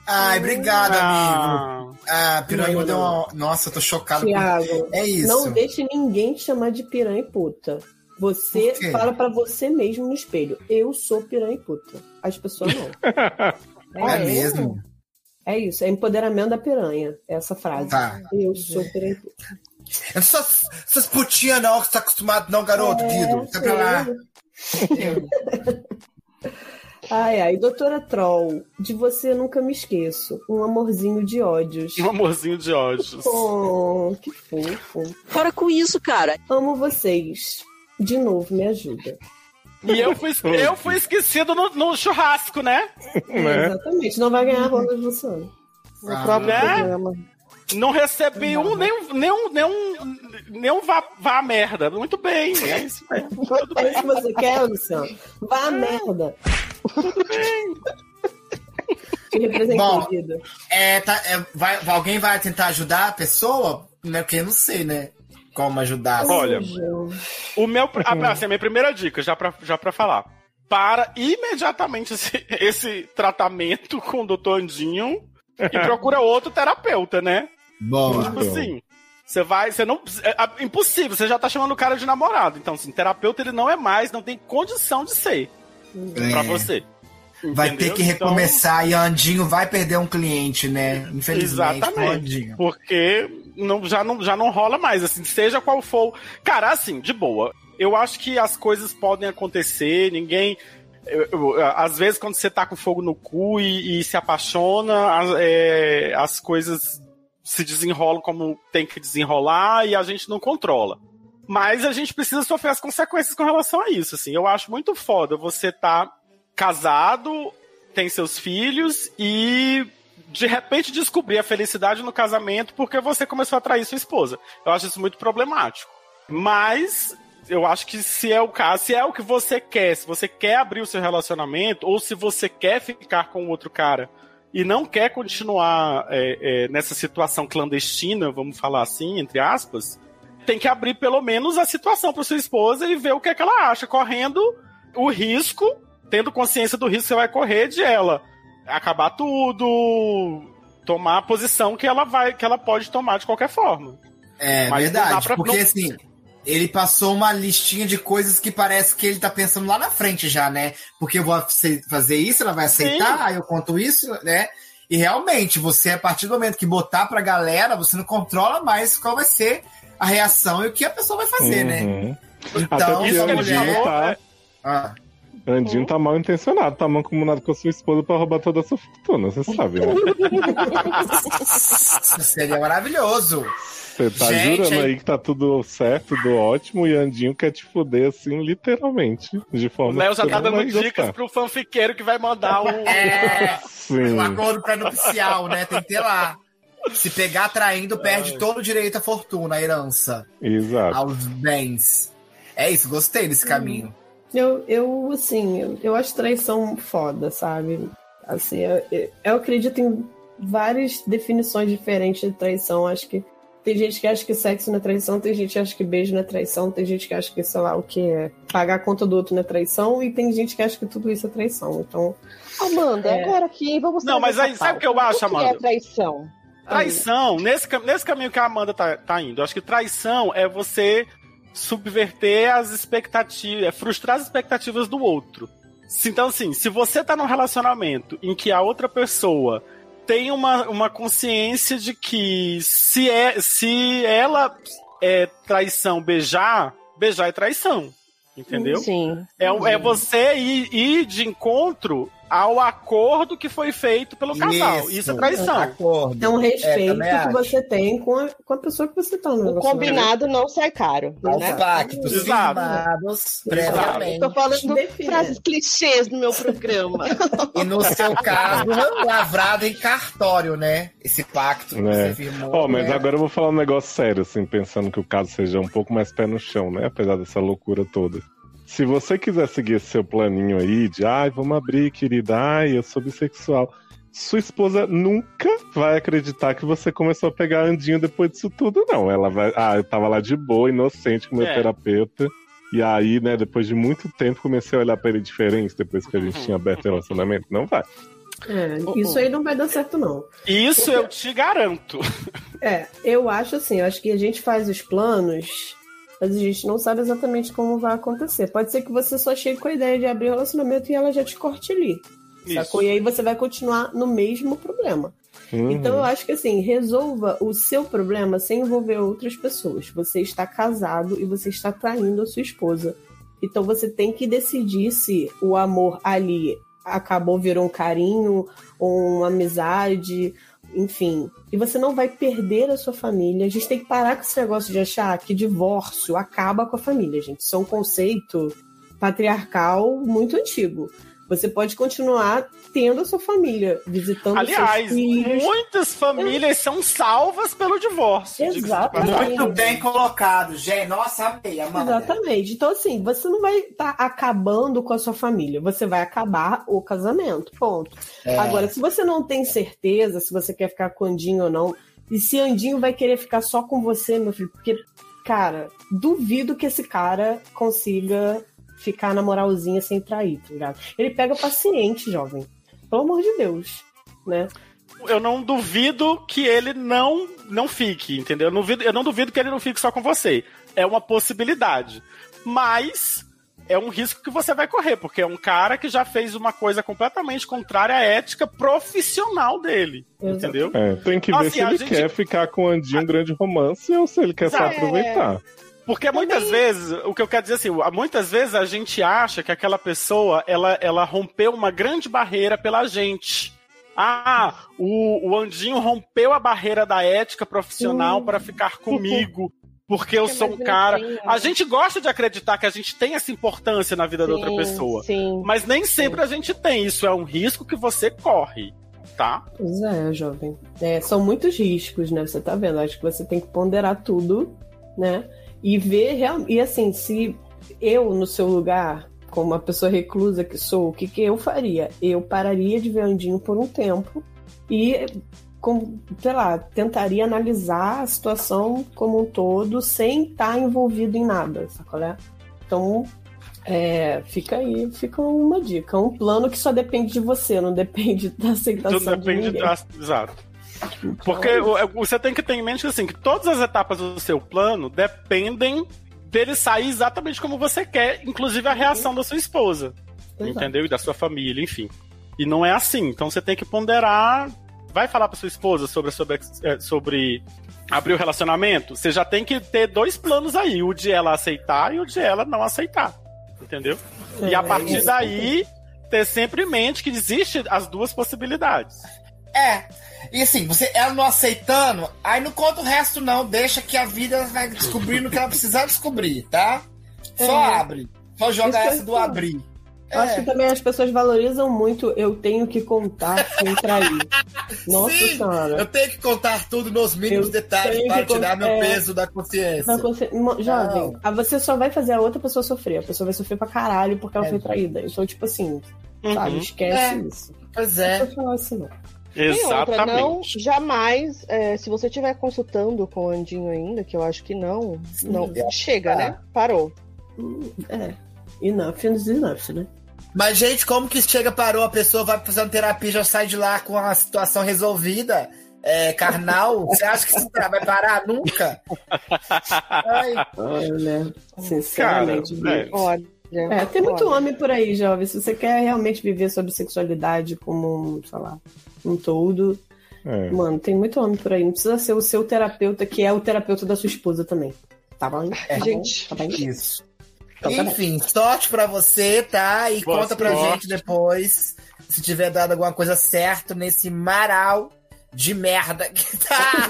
Ai, obrigado, amigo. Ah, Ah, piranha deu uma... Nossa, eu tô chocado. com- Tiago, É isso. não deixe ninguém te chamar de piranha e puta. Você fala pra você mesmo no espelho. Eu sou piranha e puta. As pessoas não. É mesmo? É isso, é empoderamento da piranha, essa frase. Tá. Eu sou piranha não sou essas- essas putinhas não que você tá acostumado não, garoto, Guido. Sai pra lá. Ai, ai, doutora Troll, de você nunca me esqueço. Um amorzinho de ódios. um amorzinho de ódios. Oh, que fofo. Para com isso, cara. Amo vocês. De novo, me ajuda. E eu fui, eu fui esquecido no, no churrasco, né? Né? Exatamente, não vai ganhar a ronda de Luciano. No Ah, próprio né? programa. Não recebi um, nem um, nem um, nem um, nem um vá, vá merda. Muito bem. É isso mesmo. Tudo É bem. isso que você quer, Luciano? Vá a merda. Representei, Bom. É, tá, é, vai, alguém vai tentar ajudar a pessoa? Né, porque eu não sei, né? Como ajudar. Olha, O meu, a, assim, a minha primeira dica, já pra, já pra falar. Para imediatamente esse, esse tratamento com o doutor Andinho e procura outro terapeuta, né? Boa. Tipo assim, você vai, você não, é, é impossível, você já tá chamando o cara de namorado. Então, assim, terapeuta ele não é mais, não tem condição de ser pra É, você. Vai ter Entendeu? que Então, recomeçar e Andinho vai perder um cliente, né? Infelizmente, pro Exatamente. Porque não, já, não, já não rola mais, assim, seja qual for. Cara, assim, de boa. Eu acho que as coisas podem acontecer, ninguém. eu- eu- às vezes, quando você tá com fogo no cu e, e se apaixona, as, é, as coisas se desenrolam como tem que desenrolar e a gente não controla. Mas a gente precisa sofrer as consequências com relação a isso, assim. Eu acho muito foda você tá casado, tem seus filhos e de repente descobrir a felicidade no casamento porque você começou a trair sua esposa. Eu acho isso muito problemático. Mas eu acho que se é o caso, se é o que você quer, se você quer abrir o seu relacionamento, ou se você quer ficar com outro cara e não quer continuar é, é, nessa situação clandestina, vamos falar assim, entre aspas, tem que abrir pelo menos a situação para sua esposa e ver o que, é que ela acha, correndo o risco, tendo consciência do risco que você vai correr de ela acabar tudo, tomar a posição que ela vai, que ela pode tomar de qualquer forma. É Mas verdade, pra- porque não- assim, ele passou uma listinha de coisas que parece que ele tá pensando lá na frente já, né? Porque eu vou fazer isso, ela vai aceitar, aí eu conto isso, né? E realmente, você, a partir do momento que botar pra galera, você não controla mais qual vai ser a reação e o que a pessoa vai fazer, né? Uhum. Até Então, porque isso que ele falou, tá, Ah, Andinho tá mal intencionado, tá mancomunado com a sua esposa pra roubar toda a sua fortuna, você sabe, né? isso seria maravilhoso. Você tá Gente, jurando aí- que tá tudo certo, tudo ótimo, e Andinho quer te fuder assim, literalmente. De O forma Léo já tá dando dicas gostar. pro fanfiqueiro que vai mandar o. É, Sim. o acordo pré-nupcial, né? Tem que ter lá. Se pegar traindo, perde todo o direito à fortuna, à herança, Exato. aos bens. É isso, gostei desse caminho. Eu, eu assim, eu, eu acho traição foda, sabe? Assim, eu, eu- eu acredito em várias definições diferentes de traição. Acho que tem gente que acha que sexo não é traição, tem gente que acha que beijo não é traição, tem gente que acha que, sei lá, o que é pagar a conta do outro não é traição, e tem gente que acha que tudo isso é traição. Então, Amanda, É. agora aqui, vamos Não, mas aí, sabe o que eu acho, O que é Amanda? traição? Traição, nesse, nesse caminho que a Amanda tá, tá indo, eu acho que traição é você subverter as expectativas, é frustrar as expectativas do outro. Então, assim, se você tá num relacionamento em que a outra pessoa tem uma, uma consciência de que se, é, se ela é traição beijar, beijar é traição. Entendeu? Sim. É, é você ir, ir de encontro ao acordo que foi feito pelo casal. Isso, é traição. Acordo. é um respeito também que acho. você tem com a, com a pessoa que você tá no O combinado não sai caro. Aos Né? pactos Exato. firmados previamente. tô falando Define. frases clichês no meu programa. E no seu caso, lavrado em cartório, né? Esse pacto que É. você firmou. Ó, mas né? agora eu vou falar um negócio sério, assim, pensando que o caso seja um pouco mais pé no chão, né? Apesar dessa loucura toda. Se você quiser seguir esse seu planinho aí de, ai, vamos abrir, querida, ai, eu sou bissexual. Sua esposa nunca vai acreditar que você começou a pegar andinho depois disso tudo, não. Ela vai, ah, eu tava lá de boa, inocente com meu É. terapeuta. E aí, né, depois de muito tempo, comecei a olhar pra ele diferente depois que a gente tinha aberto o relacionamento. Não vai. É, isso aí não vai dar certo, não. Isso eu te garanto. É, eu acho assim, eu acho que a gente faz os planos, mas a gente não sabe exatamente como vai acontecer. Pode ser que você só chegue com a ideia de abrir o relacionamento e ela já te corte ali. Sacou? E aí você vai continuar no mesmo problema. Uhum. Então eu acho que assim, resolva o seu problema sem envolver outras pessoas. Você está casado e você está traindo a sua esposa. Então você tem que decidir se o amor ali acabou, virou um carinho, ou uma amizade, enfim. E você não vai perder a sua família. A gente tem que parar com esse negócio de achar que divórcio acaba com a família, gente. Isso é um conceito patriarcal muito antigo. Você pode continuar tendo a sua família, visitando Aliás, seus filhos. muitas famílias são salvas pelo divórcio. Exatamente. Muito bem colocado, gente. Nossa, amei, Amanda. Exatamente. Então, assim, você não vai estar acabando com a sua família, você vai acabar o casamento. Ponto. É. Agora, se você não tem certeza se você quer ficar com Andinho ou não, e se Andinho vai querer ficar só com você, meu filho, porque, cara, duvido que esse cara consiga ficar na moralzinha sem trair, tá ligado? Ele pega paciente, jovem. Pelo amor de Deus, né? Eu não duvido que ele não não fique, entendeu? Eu não, duvido, eu não duvido que ele não fique só com você. É uma possibilidade. Mas é um risco que você vai correr, porque é um cara que já fez uma coisa completamente contrária à ética profissional dele. Exato. Entendeu? É, tem que Assim, ver se a ele gente- quer ficar com o Andinho um grande romance ou se ele quer só Exato. aproveitar. Porque muitas vezes, o que eu quero dizer assim, muitas vezes a gente acha que aquela pessoa, ela, ela rompeu uma grande barreira pela gente. Ah, o, o Andinho rompeu a barreira da ética profissional Hum. para ficar comigo, porque eu sou um cara. A gente gosta de acreditar que a gente tem essa importância na vida da outra Sim, pessoa. Sim. Mas nem sempre a gente tem. Isso é um risco que você corre, tá? Pois é, jovem. É, são muitos riscos, né? Você tá vendo? Acho que você tem que ponderar tudo, né? E ver. E assim, se eu, no seu lugar, como uma pessoa reclusa que sou, o que, que eu faria? Eu pararia de ver Andinho por um tempo e, com, sei lá, tentaria analisar a situação como um todo sem estar envolvido em nada, sacolé? Então, É, fica aí, fica uma dica. Um plano que só depende de você, não depende da aceitação Tudo de depende ninguém. da. Exato. Porque é, você tem que ter em mente que, assim, que todas as etapas do seu plano dependem dele sair exatamente como você quer, inclusive a reação da sua esposa. Exato. Entendeu? E da sua família, enfim. E não é assim. Então você tem que ponderar. Vai falar pra sua esposa sobre, sobre, eh, sobre abrir o relacionamento? Você já tem que ter dois planos aí: o de ela aceitar e o de ela não aceitar. Entendeu? e a É, partir daí, ter sempre em mente que existe as duas possibilidades. É. E assim, você, ela não aceitando, aí não conta o resto, não. Deixa que a vida vai descobrindo o que ela precisar descobrir, tá? Só É. abre. Só joga Isso essa do falo. abrir. Eu Acho que também as pessoas valorizam muito eu tenho que contar sem trair. Nossa Sim, senhora. Eu tenho que contar tudo nos mínimos Eu detalhes para tirar meu é. peso da consciência. Não, mo- jovem, Não. você só vai fazer a outra pessoa sofrer. A pessoa vai sofrer pra caralho porque ela É. foi traída. Então, tipo assim, sabe, Uhum. esquece É. isso. Pois Não é. falar assim, não. Tem outra, não, Exatamente. jamais, é, se você estiver consultando com o Andinho ainda, que eu acho que não, não chega, tá. né? Parou. É. Enough is enough, né? Mas, gente, como que chega, parou, a pessoa vai fazer uma terapia já sai de lá com a situação resolvida? É, carnal? Você acha que isso vai parar nunca? Ai, Olha, sinceramente. Cara, é. Olha. É, tem muito homem por aí, jovem. Se você quer realmente viver sobre sexualidade como, sei lá, um todo, É. mano, tem muito homem por aí. Não precisa ser o seu terapeuta, que é o terapeuta da sua esposa também. Tá bom? Tá bom? Gente, Tá bem? isso. Então tá. Enfim, sorte pra você, tá? E Boa conta pra sorte. gente depois se tiver dado alguma coisa certo nesse maral de merda que tá.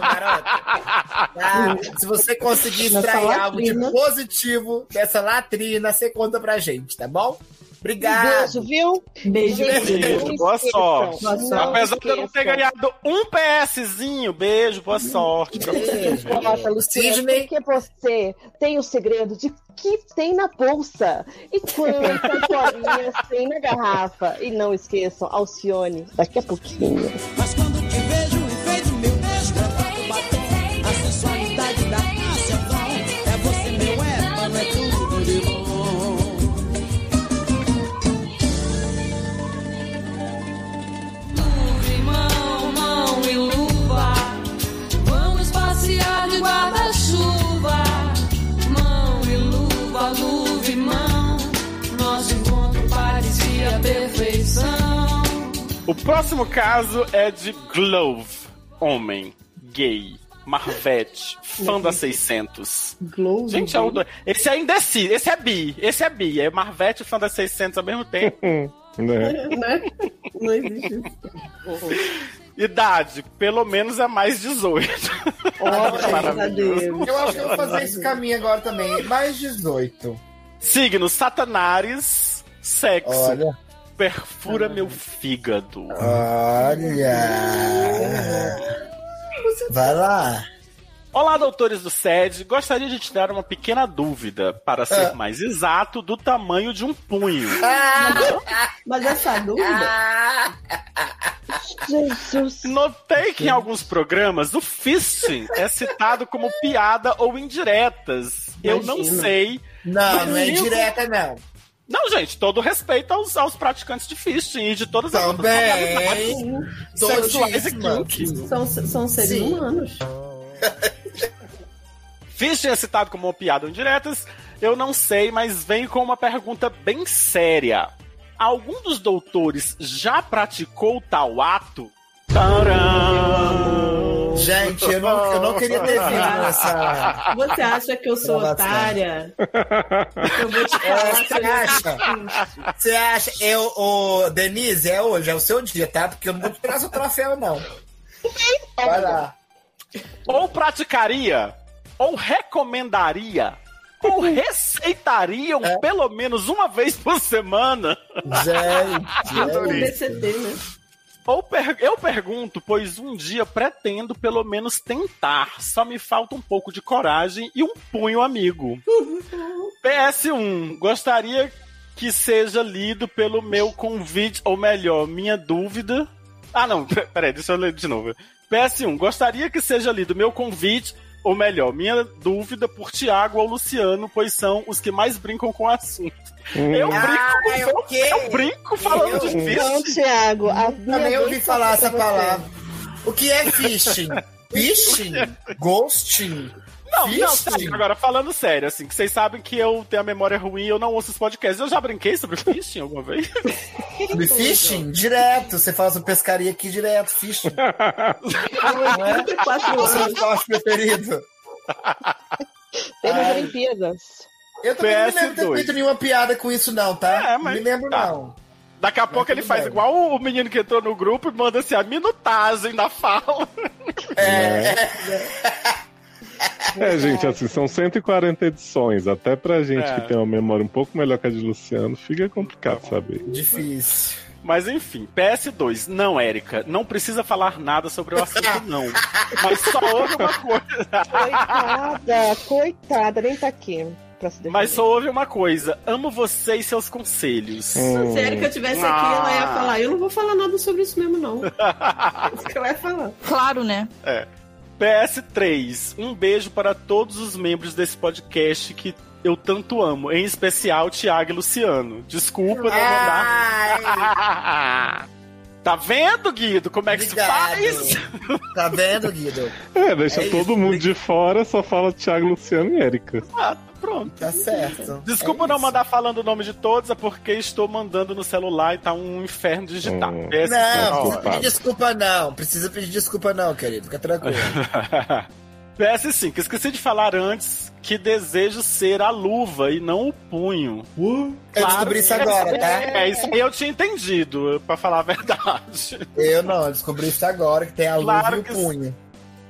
Garota. Tá? Se você conseguir extrair algo de positivo dessa latrina, você conta pra gente, tá bom? Obrigado. beijo, viu? Beijo, beijo. Boa sorte. Boa sorte. Apesar de eu não ter ganhado um PSzinho, beijo, boa sorte. pra você. Beijo. Nossa, Luciana, Sidney. porque você tem o segredo de que tem na bolsa e quantas bolinhas tem na garrafa. E não esqueçam, Alcione, daqui a pouquinho. Mas O próximo caso é de Glove, homem, gay, Marvete, fã da 600. Glow. Gente, é o do... esse é indeciso, esse é bi, esse é bi, é Marvete e fã da 600 ao mesmo tempo. Né? né? Não existe isso. Idade, pelo menos é mais 18. Graças a Maravilhoso. Deus. Eu acho que eu vou fazer esse caminho agora também. Mais 18. Signo, Satanares, sexo, Olha. Perfura meu fígado. Olha. Vai lá. Olá, doutores do SED. Gostaria de te dar uma pequena dúvida, para ser Ah. mais exato, do tamanho de um punho. Mas essa dúvida. Jesus. Notei que em alguns programas o fisting é citado como piada ou indiretas. Eu não Imagina. sei. Não, não é Amigo. direta, não. Não, gente, todo respeito aos, aos praticantes de fisting e de todas as outras Também. sexuais e kinky. São, são seres Sim. humanos. Fisting é citado como piada ou indiretas. Eu não sei, mas venho com uma pergunta bem séria. Algum dos doutores já praticou tal ato? Tcharam! Gente, eu não, eu não queria ter vindo nessa. Você acha que eu sou otária? Eu vou te É, falar você acha? Você acha? Eu, o Denise, é hoje, é o seu dia, tá? Porque eu não vou tirar seu troféu, não. Vai lá. Ou praticaria, ou recomendaria, ou receitariam É. pelo menos uma vez por semana? Gente, é isso. BCT, né? Eu pergunto, pois um dia pretendo pelo menos tentar. Só me falta um pouco de coragem e um punho amigo. PS1, gostaria que seja lido pelo meu convite, ou melhor, minha dúvida. Ah, não, peraí, deixa eu ler de novo. PS1, gostaria que seja lido meu convite ou melhor, minha dúvida por Tiago ou Luciano, pois são os que mais brincam com o assunto. Hum. Eu brinco, Ah, é o quê? eu brinco falando Eu- de Não, fish. Thiago. A minha Também ouvi falar essa palavra. O que é fishing? Fishing? Ghosting? Não, não, sério, agora falando sério, assim, que vocês sabem que eu tenho a memória ruim e eu não ouço os podcasts. Eu já brinquei sobre fishing alguma vez? De fishing? Direto. Você fala sobre pescaria aqui direto. Fishing. Não é? 34 Qual o seu anos. esporte preferido? Ai. Olimpíadas. Eu também não me lembro de ter PS2. feito nenhuma piada com isso, não, tá? É, Não mas- me lembro, tá. não. Daqui a pouco ele faz bem. igual o menino que entrou no grupo e manda assim a minutagem da fala. É, gente, assim, são 140 edições. Até pra gente É. que tem uma memória um pouco melhor que a de Luciano, fica complicado saber. Difícil. Mas enfim, PS2. Não, Érica, não precisa falar nada sobre o assunto, não. Mas só houve uma coisa. Coitada, coitada, nem tá aqui pra se defender. Mas só houve uma coisa. Amo você e seus conselhos. Hum. Se a Erika tivesse aqui, ela ia falar: Eu não vou falar nada sobre isso mesmo, não. É isso que ela ia falar. Claro, né? PS3. Um beijo para todos os membros desse podcast que eu tanto amo. Em especial, Thiago e Luciano. Desculpa não mandar. Ai, Tá vendo, Guido, como é que Obrigado. se faz? tá vendo, Guido? É, deixa É todo isso. mundo de fora, só fala Thiago, Luciano e Érica. Ah, pronto. Tá certo. Desculpa É não isso. mandar falando o nome de todos, é porque estou mandando no celular e tá um inferno digital. Hum. PS3. Não, Ó, precisa pedir desculpa não. Precisa pedir desculpa não, querido. Fica tranquilo. PS5, esqueci de falar antes que desejo ser a luva e não o punho. Eu descobri isso agora, tá? É, isso aí eu tinha entendido, pra falar a verdade. Eu não, eu descobri isso agora, que tem a luva Claro e o punho.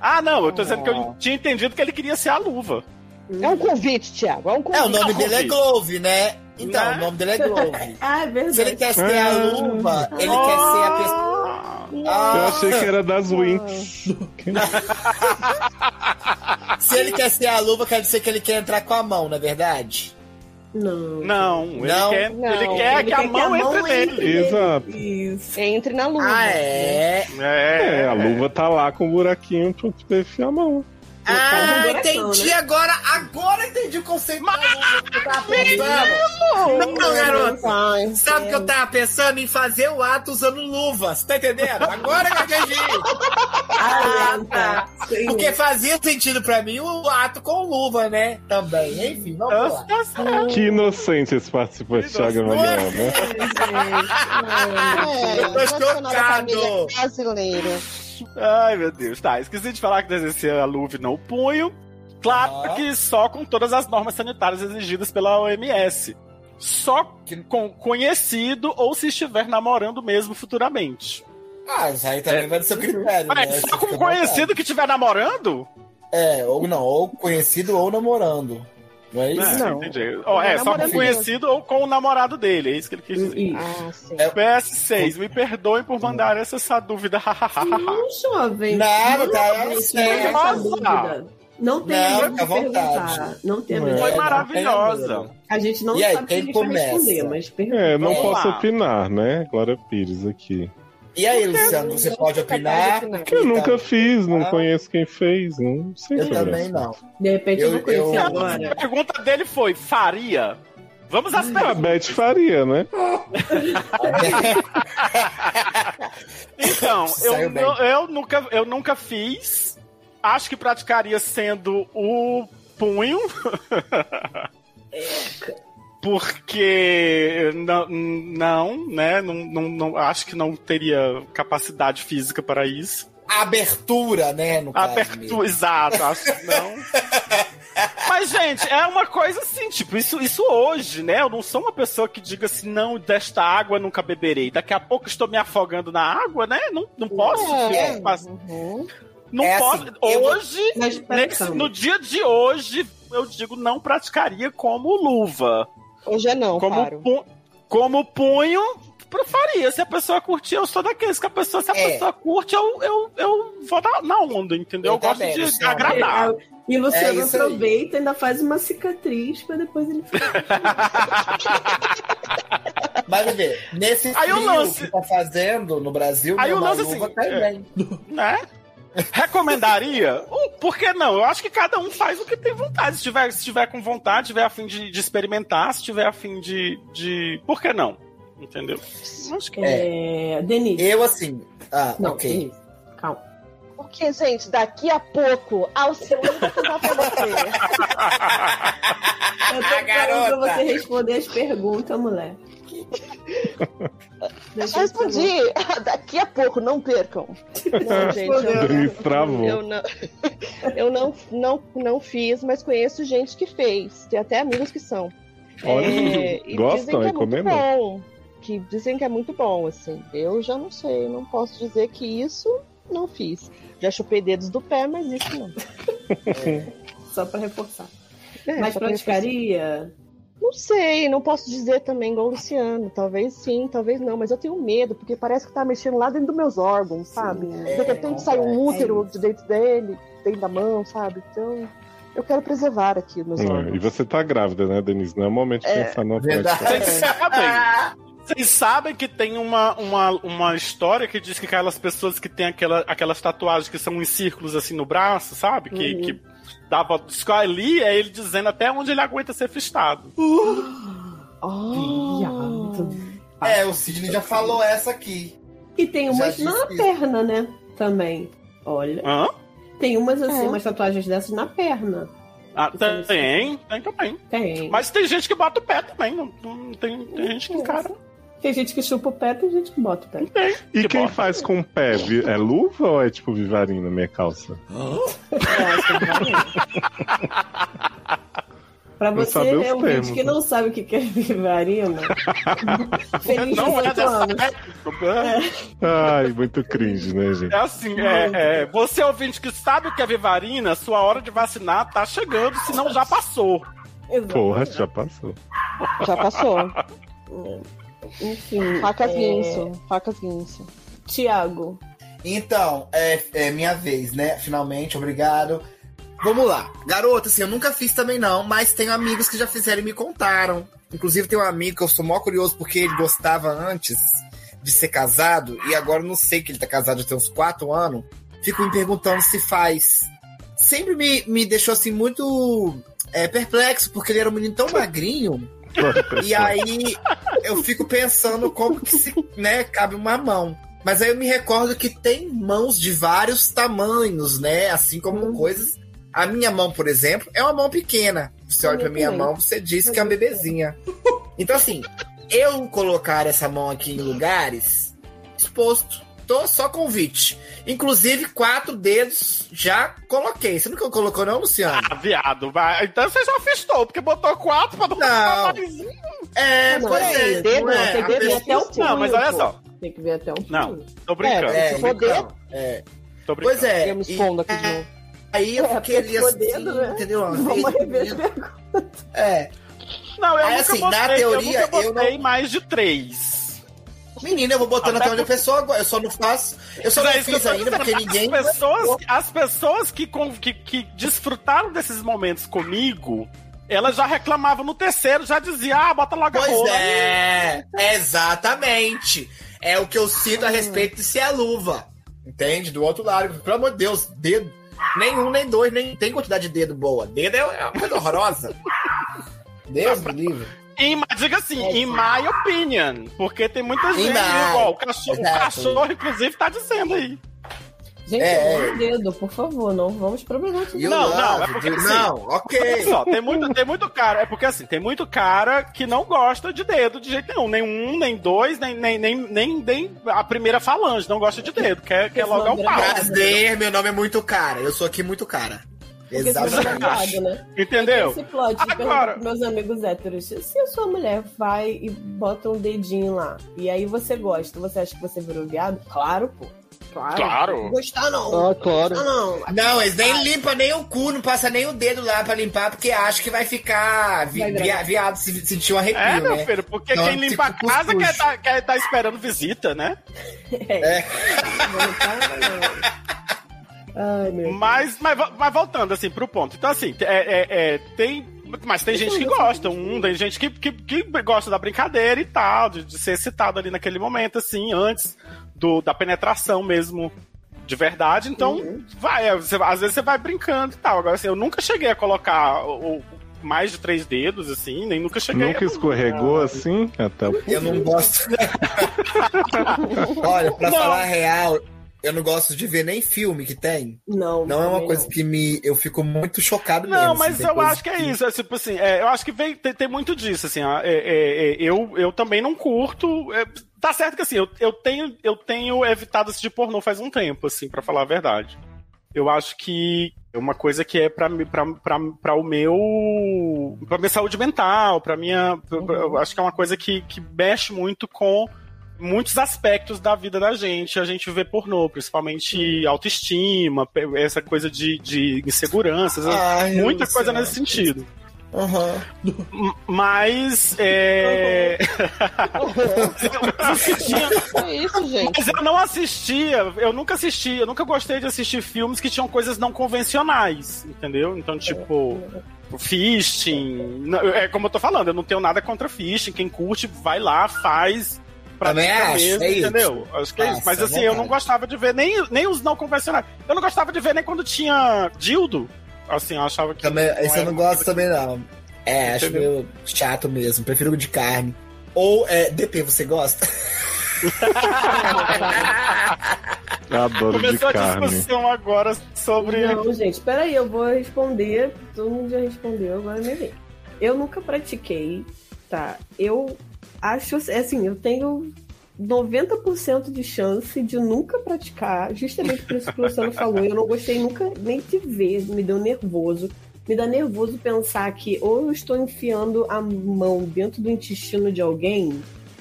Ah, não, eu tô dizendo que eu tinha entendido que ele queria ser a luva. É um convite, Thiago. É um É, convite. o nome dele é Glove, né? Então, Né? o nome dele é Glove. Ah, é verdade. Se ele quer ser a luva, ele quer ser a pessoa. Eu Ah, achei que era das Winx. se ele quer ser a luva, quer dizer que ele quer entrar com a mão, não é verdade? Não. Não, ele Não? quer, Não. ele quer Ele que a quer mão entre nele. Exato. Isso. Entre na luva. Ah, é? É, a luva tá lá com um buraquinho pra poder enfiar a mão. Ah, entendi né? agora. Agora entendi o conceito tava pensando. Não, garoto. Sabe que eu tava pensando em fazer o ato usando luvas, tá entendendo? Agora que eu entendi. Ah, tá. Sim. Porque fazia sentido pra mim o ato com luva, né? Também. Enfim, vamos lá. Que inocente esse participante, Thiago Emanuel, né? É, Eu tô nacional da brasileira. Ai, meu Deus. Tá, esqueci de falar que desejo ser a luva e não o punho. Claro Aham. que só com todas as normas sanitárias exigidas pela OMS. Só com conhecido ou se estiver namorando mesmo futuramente. Ah, isso aí também vai do seu critério, né? Mas Você só com vontade. conhecido que estiver namorando? É, ou não, ou conhecido ou namorando. Não é isso? É, Não. entendi. Ó, é, É só com namorando conhecido ou com o namorado dele, é isso que ele quis dizer. Ah, sim. É. PS6, me perdoem por mandar essa, essa dúvida. Não, jovem. Nada, não, é isso não é Nossa. Não tem Não, medo de vontade. perguntar. Não tem É. medo. Foi não maravilhosa. tem. A gente não E aí, sabe quem se a gente vai começa? responder, mas pergunta. É, não Vamos posso lá. opinar, né? Glória Pires aqui. E aí, Luciano, você pode opinar? Eu nunca fiz, não Ah. conheço quem fez, não sei Eu sobre também isso. não. De repente eu, vou conhecer eu- agora. A pergunta dele foi: faria? Vamos às A perguntas. Beth faria, né? Então, eu, eu, eu nunca, eu nunca fiz. Acho que praticaria sendo o punho. Porque não, não né? Não, não, não- acho que não teria capacidade física para isso. Abertura, né? No Abertura, exato, acho que não. Mas, gente, é uma coisa assim, tipo, isso, isso hoje, né? Eu não sou uma pessoa que diga assim, não, desta água eu nunca beberei. Daqui a pouco estou me afogando na água, né? Não, não posso. É. tipo, mas- Uhum. não É posso. assim, hoje, nesse- no dia de hoje, eu digo, não praticaria como luva. Hoje é não, como, claro. pu- como punho, eu faria. Se a pessoa curtir, eu sou daqueles que a pessoa, se a É. pessoa curte, eu, eu, eu vou na, na onda, entendeu? Eu Eu, gosto também, de Luciano. agradar. E você É isso aí. aproveita e ainda faz uma cicatriz pra depois ele Mas vê, nesse Aí o lance- que tá fazendo no Brasil, Aí minha o lance assim, cai é. bem. né? Recomendaria? Um, por que não? Eu acho que cada um faz o que tem vontade. Se tiver, se tiver com vontade, tiver a fim de, de experimentar, se tiver a fim de, de. Por que não? Entendeu? Acho que. É, Denise. Eu, assim. Ah, Não, ok. Denise, calma. Porque, gente, daqui a pouco, Alcione vai contar pra você. Eu tô falando pra você responder as perguntas, mulher. Deixa eu Respondi. Daqui a pouco, não percam. Não, gente, eu, travou. eu não, eu não, não, não fiz, mas conheço gente que fez. Tem até amigos que são. Olha, É, e gostam, dizem que é muito recomendam? bom. Que dizem que é muito bom, assim. Eu já não sei, não posso dizer que isso não fiz. Já chupei dedos do pé, mas isso não. Só pra reforçar. É, Mas praticaria? Não sei, não posso dizer também igual o Luciano. Talvez sim, talvez não, mas eu tenho medo, porque parece que tá mexendo lá dentro dos meus órgãos, sabe? É, de repente sai um útero de dentro dele, dentro da mão, sabe? Então, eu quero preservar aqui os meus É, órgãos. e você tá grávida, né, Denise? Não é o momento de É, pensar numa verdade. Vocês sabem? Vocês sabem que tem uma, uma, uma história que diz que aquelas pessoas que têm aquela, aquelas tatuagens que são em círculos assim no braço, sabe? Que, Uhum. que dava. Ali é ele dizendo até onde ele aguenta ser fistado. Viado. É, o Sidney já falou essa aqui. E tem umas na isso. perna, né? Também. Olha. Hã? Tem umas assim, É. umas tatuagens dessas na perna. Ah, tem, tem, tem também. Tem. Mas tem gente que bota o pé também. Não, não- tem, tem gente que encara. Tem gente que chupa o pé, tem gente que bota o pé. E que quem bota. faz com o pé? É luva ou é tipo vivarina minha calça? Eu acho que vale. Pra você, é um vídeo que né? não sabe o que é vivarina. Feliz Não é 18 dessa anos. época. Ai, muito cringe, né, gente? É assim, é, é, você ouvinte que sabe o que é vivarina, sua hora de vacinar tá chegando, senão já passou. Exato. Porra, já passou. Já passou. Enfim. Facas é... guinso, facas guinso. Tiago. Então, é, é minha vez, né? Finalmente, obrigado. Vamos lá. Garota, assim, eu nunca fiz também não, mas tenho amigos que já fizeram e me contaram. Inclusive, tem um amigo que eu sou mó curioso porque ele gostava antes de ser casado e agora eu não sei que ele tá casado já tem uns quatro anos. Fico me perguntando se faz. Sempre me, me deixou assim muito é, perplexo, porque ele era um menino tão magrinho. E aí eu fico pensando como que se, né, cabe uma mão. Mas aí eu me recordo que tem mãos de vários tamanhos, né? Assim como Uhum. coisas. A minha mão, por exemplo, é uma mão pequena. Você olha pra minha também. mão, você diz que é uma bebezinha. Então, assim, eu colocar essa mão aqui em lugares exposto. Tô só convite. Inclusive, quatro dedos já coloquei. Você nunca colocou, não, Luciano? Ah, viado, vai. Então você já fistou, porque botou quatro pra não Não. mais um. É, Não, pois é, é. dedo, não é. tem dedo até o punho. Não, mas olha pô. só. Tem que ver até um Não, pouquinho. tô brincando. É, for então, é. Tô brincando. Pois é. Eu me expondo aqui de novo. Aí eu É, fiquei ali assim, dedo, né? entendeu? Vamos vez, rever as. É. Não, eu Aí, nunca assim, na botei, teoria, eu nunca eu botei mais de três. Menina, eu vou botando Até até onde a pessoa. Eu só não faço. Eu só não é fiz ainda, dizendo, porque ninguém. As pessoas, as pessoas que, que, que desfrutaram desses momentos comigo, elas já reclamavam no terceiro, já diziam, ah, bota logo a Pois rola. é, exatamente. É o que eu sinto a respeito de ser a luva. Entende? Do outro lado. Pelo amor de Deus, dedo. Nem um, nem dois, nem tem quantidade de dedo boa. Dedo é é uma coisa horrorosa. Deus me livre. Mas diga assim, in my opinion. Porque tem muita gente, my- igual, o cachorro, o cachorro, inclusive, tá dizendo aí. Gente, É, é, dedo, por favor, não vamos problematizar. You Não, love, não, é porque assim- Não, ok. Olha só, tem muito, tem muito cara. É porque assim, tem muito cara que não gosta de dedo de jeito nenhum. Nem um, nem dois, nem, nem, nem, nem, nem a primeira falange não gosta de dedo. Quer, quer logo é um pau. Prazer, meu nome é muito cara. Eu sou aqui muito cara. Porque você é Exatamente. né? Entendeu? Esse plot, Agora- meus amigos héteros, se a sua mulher vai e bota um dedinho lá, e aí você gosta, você acha que você virou viado? Claro, pô. Claro. Claro. Não Gostar não. Ah, claro. Gostar não. Não, eles nem limpam nem o cu, não passa nem o dedo lá pra limpar, porque acha que vai ficar vi, Vai via- viado, se sentir um arrepio, É, meu né? filho, porque Então, quem limpa a tipo, casa cuscuz. quer tá, quer tá esperando visita, né? É. Não para, não. Ai, meu Mas, mas, mas voltando assim pro ponto. Então, assim, é, é- é, tem. Mas tem gente que gosta, um, tem gente que, que, que gosta da brincadeira e tal, de, de ser excitado ali naquele momento, assim, antes do, da penetração mesmo de verdade, então vai. é, você- às vezes você vai brincando e tal. Agora, assim, eu nunca cheguei a colocar o- o- mais de três dedos, assim, nem nunca cheguei Nunca a... escorregou assim até o Eu não gosto. Olha, pra Não. falar a real, eu não gosto de ver nem filme que tem. Não. Não é uma coisa não. que me. Eu fico muito chocado mesmo. Não, assim, mas eu acho que é isso. É tipo assim, é, eu acho que vem, tem, tem muito disso, assim. ó, é, é, é, eu, eu também não curto. é, tá certo que assim, eu, eu, tenho, eu tenho evitado assistir pornô faz um tempo, assim, pra falar a verdade. Eu acho que é uma coisa que é pra, mim- pra, pra, pra o meu. pra minha saúde mental, pra minha. pra- pra- eu acho que é uma coisa que, que mexe muito com muitos aspectos da vida da gente. A gente vê pornô, principalmente autoestima, essa coisa de, de inseguranças, Ai, muita coisa nesse sentido. Aham. M- Mas. É... É isso, gente. Mas eu não assistia, eu nunca assisti, eu nunca gostei de assistir filmes que tinham coisas não convencionais, entendeu? Então, tipo, fisting. não, É como eu tô falando, eu não tenho nada contra fisting. Quem curte, vai lá, faz. Também acho, mesmo, é isso. entendeu? Acho que é isso. Mas à assim, eu não gostava de ver nem, nem os não convencionais. Eu não gostava de ver nem quando tinha dildo. Assim, eu achava que. Também, esse eu era não gosto também, não. É, acho meio chato mesmo. Prefiro o de carne. Ou, é, DP, você gosta? Adoro de Começou a carne. discussão agora sobre. Não, gente, peraí, eu vou responder. Todo mundo já respondeu, agora me vem. Eu nunca pratiquei, tá? Eu acho, assim, eu tenho 90% de chance de nunca praticar, justamente por isso que o Luciano falou. Eu não gostei nunca nem de ver, me deu nervoso. Me dá nervoso pensar que ou eu estou enfiando a mão dentro do intestino de alguém,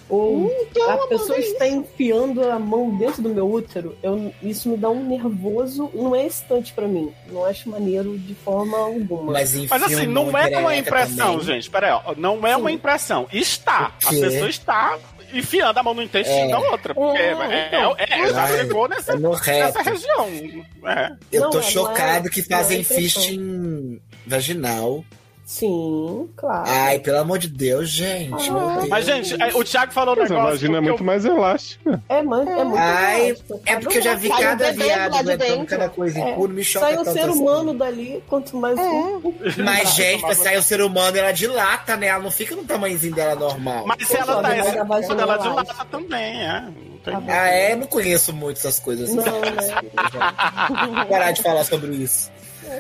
ou Então, a pessoa está enfiando a mão dentro do meu útero. Eu, isso me dá um nervoso, não é excitante pra mim. Não acho maneiro de forma alguma. Mas, enfim, Mas assim, não é uma impressão, também. gente. Pera aí, ó. Não é uma impressão. Está. A pessoa está enfiando a mão no intestino É. da outra. Porque é, É, é, então. é, já Ai, chegou nessa, é reto. nessa região. É. Eu Não, tô é, não chocado é- que é fazem fisting vaginal. Sim, claro. Ai, pelo amor de Deus, gente. meu Deus. Mas, gente, é, o Thiago falou um a negócio. vagina é que eu- muito mais elástica. É, man, é muito Ai, elástico. é porque eu já vi o cada viado de aguentando dentro. cada coisa É. em cu, me choca Sai tanto ser assim. humano dali, quanto mais um. Mas, gente, pra sair o ser humano, ela dilata, né? Ela não fica no tamanhozinho dela normal. Mas se ela tá que mais a expondo, vagina ela elástica. dilata também, é. Não tem- Ah, é? Não conheço muito essas coisas. Não, Vou né? parar de falar sobre isso.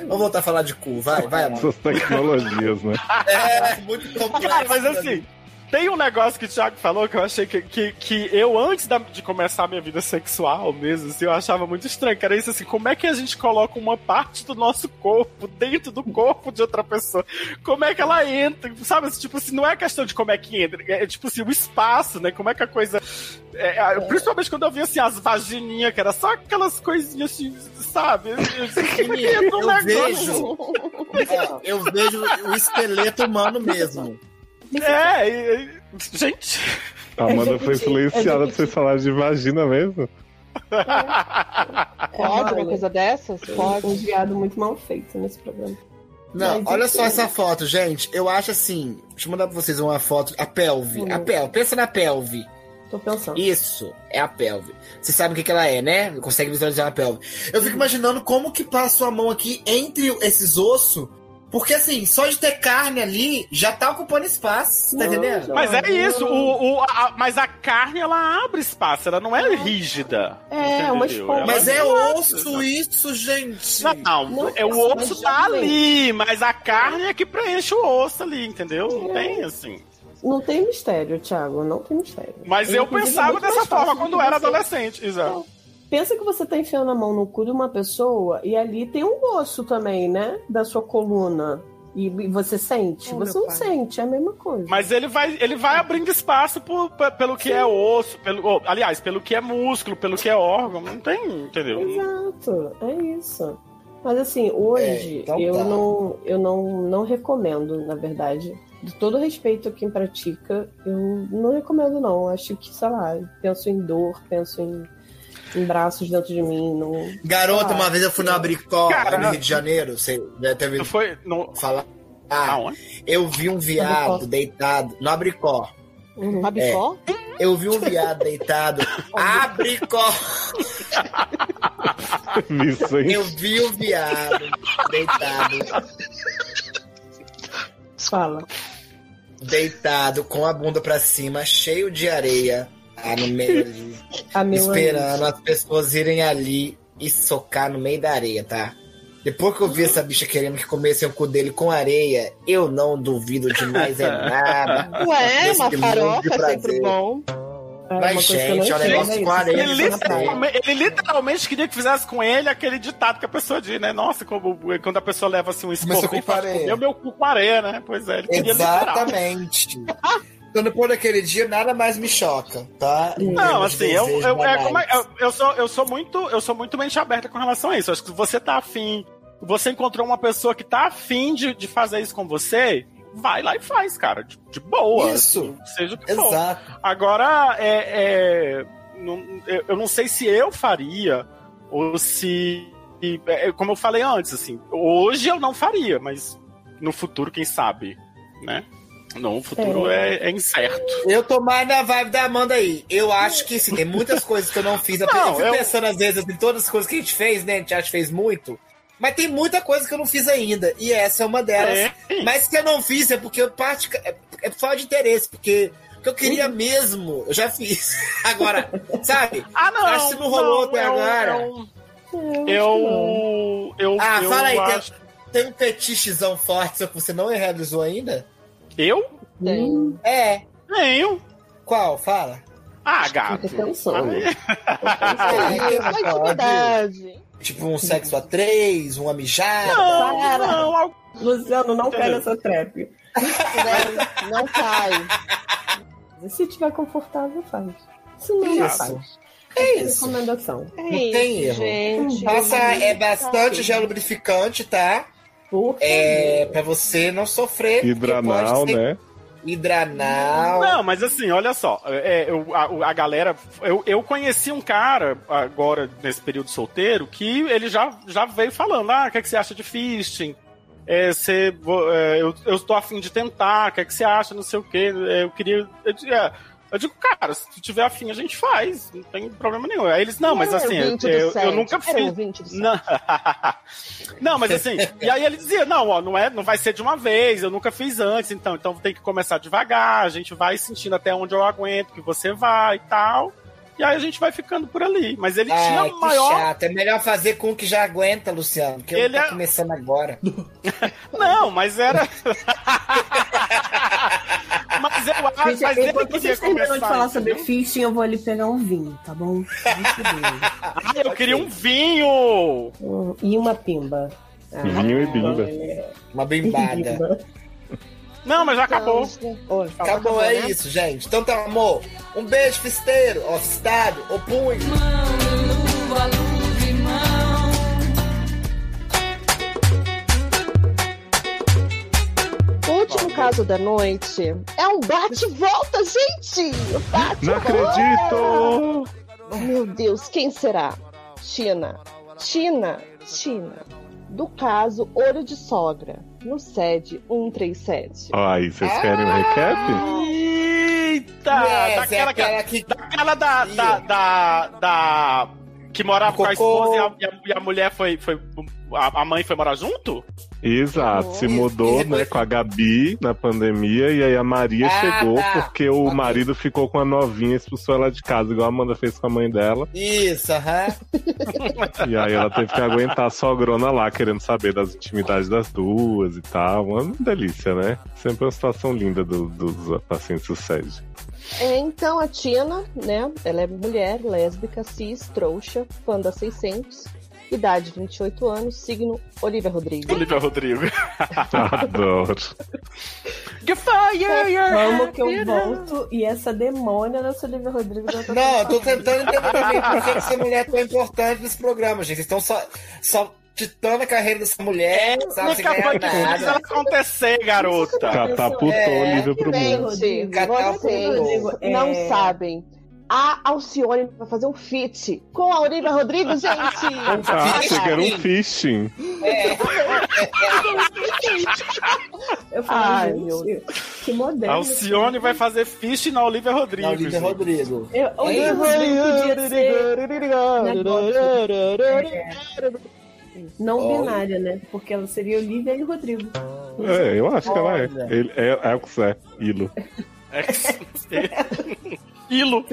Vamos voltar a falar de cu. Vai, vai, amor. Essas tecnologias, né? É, muito complexo. Cara, mas assim, tem um negócio que o Thiago falou que eu achei que, que, que eu, antes da- de começar a minha vida sexual mesmo, assim, eu achava muito estranho. Que era isso assim, como é que a gente coloca uma parte do nosso corpo dentro do corpo de outra pessoa? Como é que ela entra? Sabe, assim, tipo assim, não é questão de como é que entra, é tipo assim, o espaço, né? Como é que a coisa. é, é, Principalmente quando eu via assim, as vagininhas, que era só aquelas coisinhas assim, sabe? Eu, eu, Eu vejo. É, eu vejo o esqueleto humano mesmo. É, e- e- gente. A Amanda É foi é pra vocês falarem de vagina mesmo. Pode uma coisa dessas? Um Pode. viado muito mal feito nesse programa. Não, Mas olha só essa foto, gente. Eu acho assim. Deixa eu mandar pra vocês uma foto. A pelve. Hum. A pelve. Pensa na pelve. Tô pensando. Isso, é a pelve. Você sabe o que, que ela é, né? Consegue visualizar a pelve. Eu fico imaginando como que passa a mão aqui entre esses ossos. Porque assim, só de ter carne ali já tá ocupando espaço, tá Não, entendendo? não. Mas é isso, o, o- a- mas a carne ela abre espaço, ela não é rígida. É, uma esponja. Mas é não- osso isso, gente. Não, não, Não, é o osso já tá ali, mas a carne é que preenche o osso ali, entendeu? Não tem assim. Não tem mistério, Thiago, não tem mistério. Mas eu é pensava dessa forma quando era você- adolescente, exato. Pensa que você tá enfiando a mão no cu de uma pessoa e ali tem um osso também, né? Da sua coluna. E você sente? Oh, você não pai. sente, é a mesma coisa. Mas ele vai, ele vai abrindo espaço por- pe- pelo que é osso, pelo, oh, aliás, pelo que é músculo, pelo que é órgão, não tem, entendeu? Exato, é isso. Mas assim, hoje É, então eu, tá. não, eu não, não recomendo, na verdade. De todo respeito a quem pratica, eu não recomendo, não. Acho que, sei lá, penso em dor, penso em, em braços dentro de mim. Não... Garota, Ah, uma vez eu fui no Abricó, Cara, no Rio de Janeiro. Você já teve Não foi. Não, falar? Ah, eu vi um viado Abricó. deitado no Abricó. Uhum. Rabicó? Eu vi um viado deitado. Abricó! Eu vi o viado deitado, Fala. deitado com a bunda pra cima, cheio de areia, lá no meio ali, esperando as pessoas irem ali e socar no meio da areia, tá? Depois que eu vi essa bicha querendo que comessem o cu dele com areia, eu não duvido de mais é nada. Ué, uma farofa é sempre bom. É, Mas, eu gente, é um negócio com areia. Ele literalmente, ele literalmente queria que fizesse com ele aquele ditado que a pessoa diz, né? Nossa, como, quando a pessoa leva assim um e areia. comeu meu cu com areia, né? Pois é, ele queria literal. Exatamente. Então, depois daquele dia, nada mais me choca, tá? Em Não, assim, eu, eu, é, é- eu, eu sou, eu sou muito, eu sou muito mente aberta com relação a isso. Acho que se você tá afim, você encontrou uma pessoa que tá afim de, de fazer isso com você, vai lá e faz, cara, de, de boa. Isso. assim, seja o que for. Exato. Agora, é, é, não- eu, não sei se eu faria ou se, e, é, como eu falei antes, assim, hoje eu não faria, mas no futuro, quem sabe, né? Não, o futuro é, é incerto. Eu tô mais na vibe da Amanda aí. Eu acho que sim, tem muitas coisas que eu não fiz. Eu Não, fico eu- pensando às vezes em todas as coisas que a gente fez, né? A gente acha que fez muito. Mas tem muita coisa que eu não fiz ainda. E essa é uma delas. É. Mas que eu não fiz é porque eu parte. É, é falta de interesse, porque o que eu queria mesmo, eu já fiz. Agora, sabe? Ah, não! Acho que não rolou até eu- agora. Eu, eu, eu, Ah, eu fala aí, acho- tem, tem um fetichezão forte só que você não realizou ainda? Eu? Tem. É. Tenho. Qual? Fala. Ah, gato. Fica pensando. Aí- É. Tipo um sexo a três, uma mijada. Não, Para. não, Luciano, não cai nessa trap. Não, não cai. Se tiver confortável, faz. Se não, não Isso. faz. É isso. Recomendação. É Não tem erro. gente. Passa é bastante gel lubrificante, tá? Por É pra você não sofrer. Hidranal, ser né? Hidranal. Não, mas assim, olha só, é, eu- a, a galera. Eu, eu conheci um cara agora, nesse período solteiro, que ele já, já veio falando: ah, o que, é que você acha de fisting? É, você, vo- é, eu, eu estou afim de tentar, o que, é que você acha, não sei o quê. É, Eu queria. Eu, é, eu digo, cara, se tiver afim, a gente faz, não tem problema nenhum. Aí eles, não, mas assim, eu, eu, eu nunca fiz. Não. não, mas assim, e aí ele dizia, não, ó, não é, não vai ser de uma vez, eu nunca fiz antes, então, então tem que começar devagar, a gente vai sentindo até onde eu aguento que você vai e tal. E aí a gente vai ficando por ali. Mas ele tinha Ai, o que maior. chato. É melhor fazer com o que já aguenta, Luciano. Que Ele ele tá é- começando agora. Não, mas era. mas eu acho Gente, mas ele enquanto queria vocês terminam de falar sobre fisting, eu vou ali pegar um vinho, tá bom? Ah, eu queria um vinho! Hum, E uma pimba. Ah, Vinho e bimba. é, Uma bimbada. bimba. Não, mas já acabou. Oi, fala, Acabou, é né? isso, gente. Então tá, amor. Um beijo, fisteiro, ó, estado, ô punho. Luva, caso da noite é um bate-volta, gente! Bate Não acredito! Meu Deus, quem será? China. China. China. Do caso Ouro de Sogra, no SED 137. Ai, vocês querem um recap? Eita! Yes, é daquela, que, aquela que... daquela da, da, da, da- Que morava com a esposa e a, e a- e a mulher foi. foi a, a mãe foi morar junto? Exato, se mudou, né, com a Gabi na pandemia e aí a Maria Ah, chegou tá. porque o Ok. marido ficou com a novinha e expulsou ela de casa, igual a Amanda fez com a mãe dela. Isso, aham. E aí ela teve que aguentar a sogrona lá, querendo saber das intimidades das duas e tal. Uma delícia, né? Sempre uma situação linda do- dos pacientes do SED. É, então a Tina, né? Ela é mulher, lésbica, cis, trouxa, fã da 600, idade 28 anos, signo Olivia Rodrigo. Olivia Rodrigo. Adoro. Vamos que eu volto e essa demônia da Olivia Rodrigo já tá Não, eu tô tentando entender por que essa mulher é tão importante nesse programa, gente. Vocês estão só, só titando a carreira dessa mulher, sabe? Sem Nunca foi ganhar que fez ela acontecer, garota. Catapultou É, Olivia pro mundo. Catapultou. Rodrigo, é- não sabem. A Alcione vai fazer um feat com a Olivia Rodrigo, gente! Ah, achei que era um fishing. É, Eu falo, Ai, meu que moderno. A Alcione vai fazer fish na Olivia Rodrigo. Na Olivia. Rodrigo. Eu, Olivia Rodrigo podia ser não Olha. binária, né? Porque ela seria Olivia e Rodrigo. É, eu acho que ela é. Ele, é, é o que é. Ilo. É. Ilo.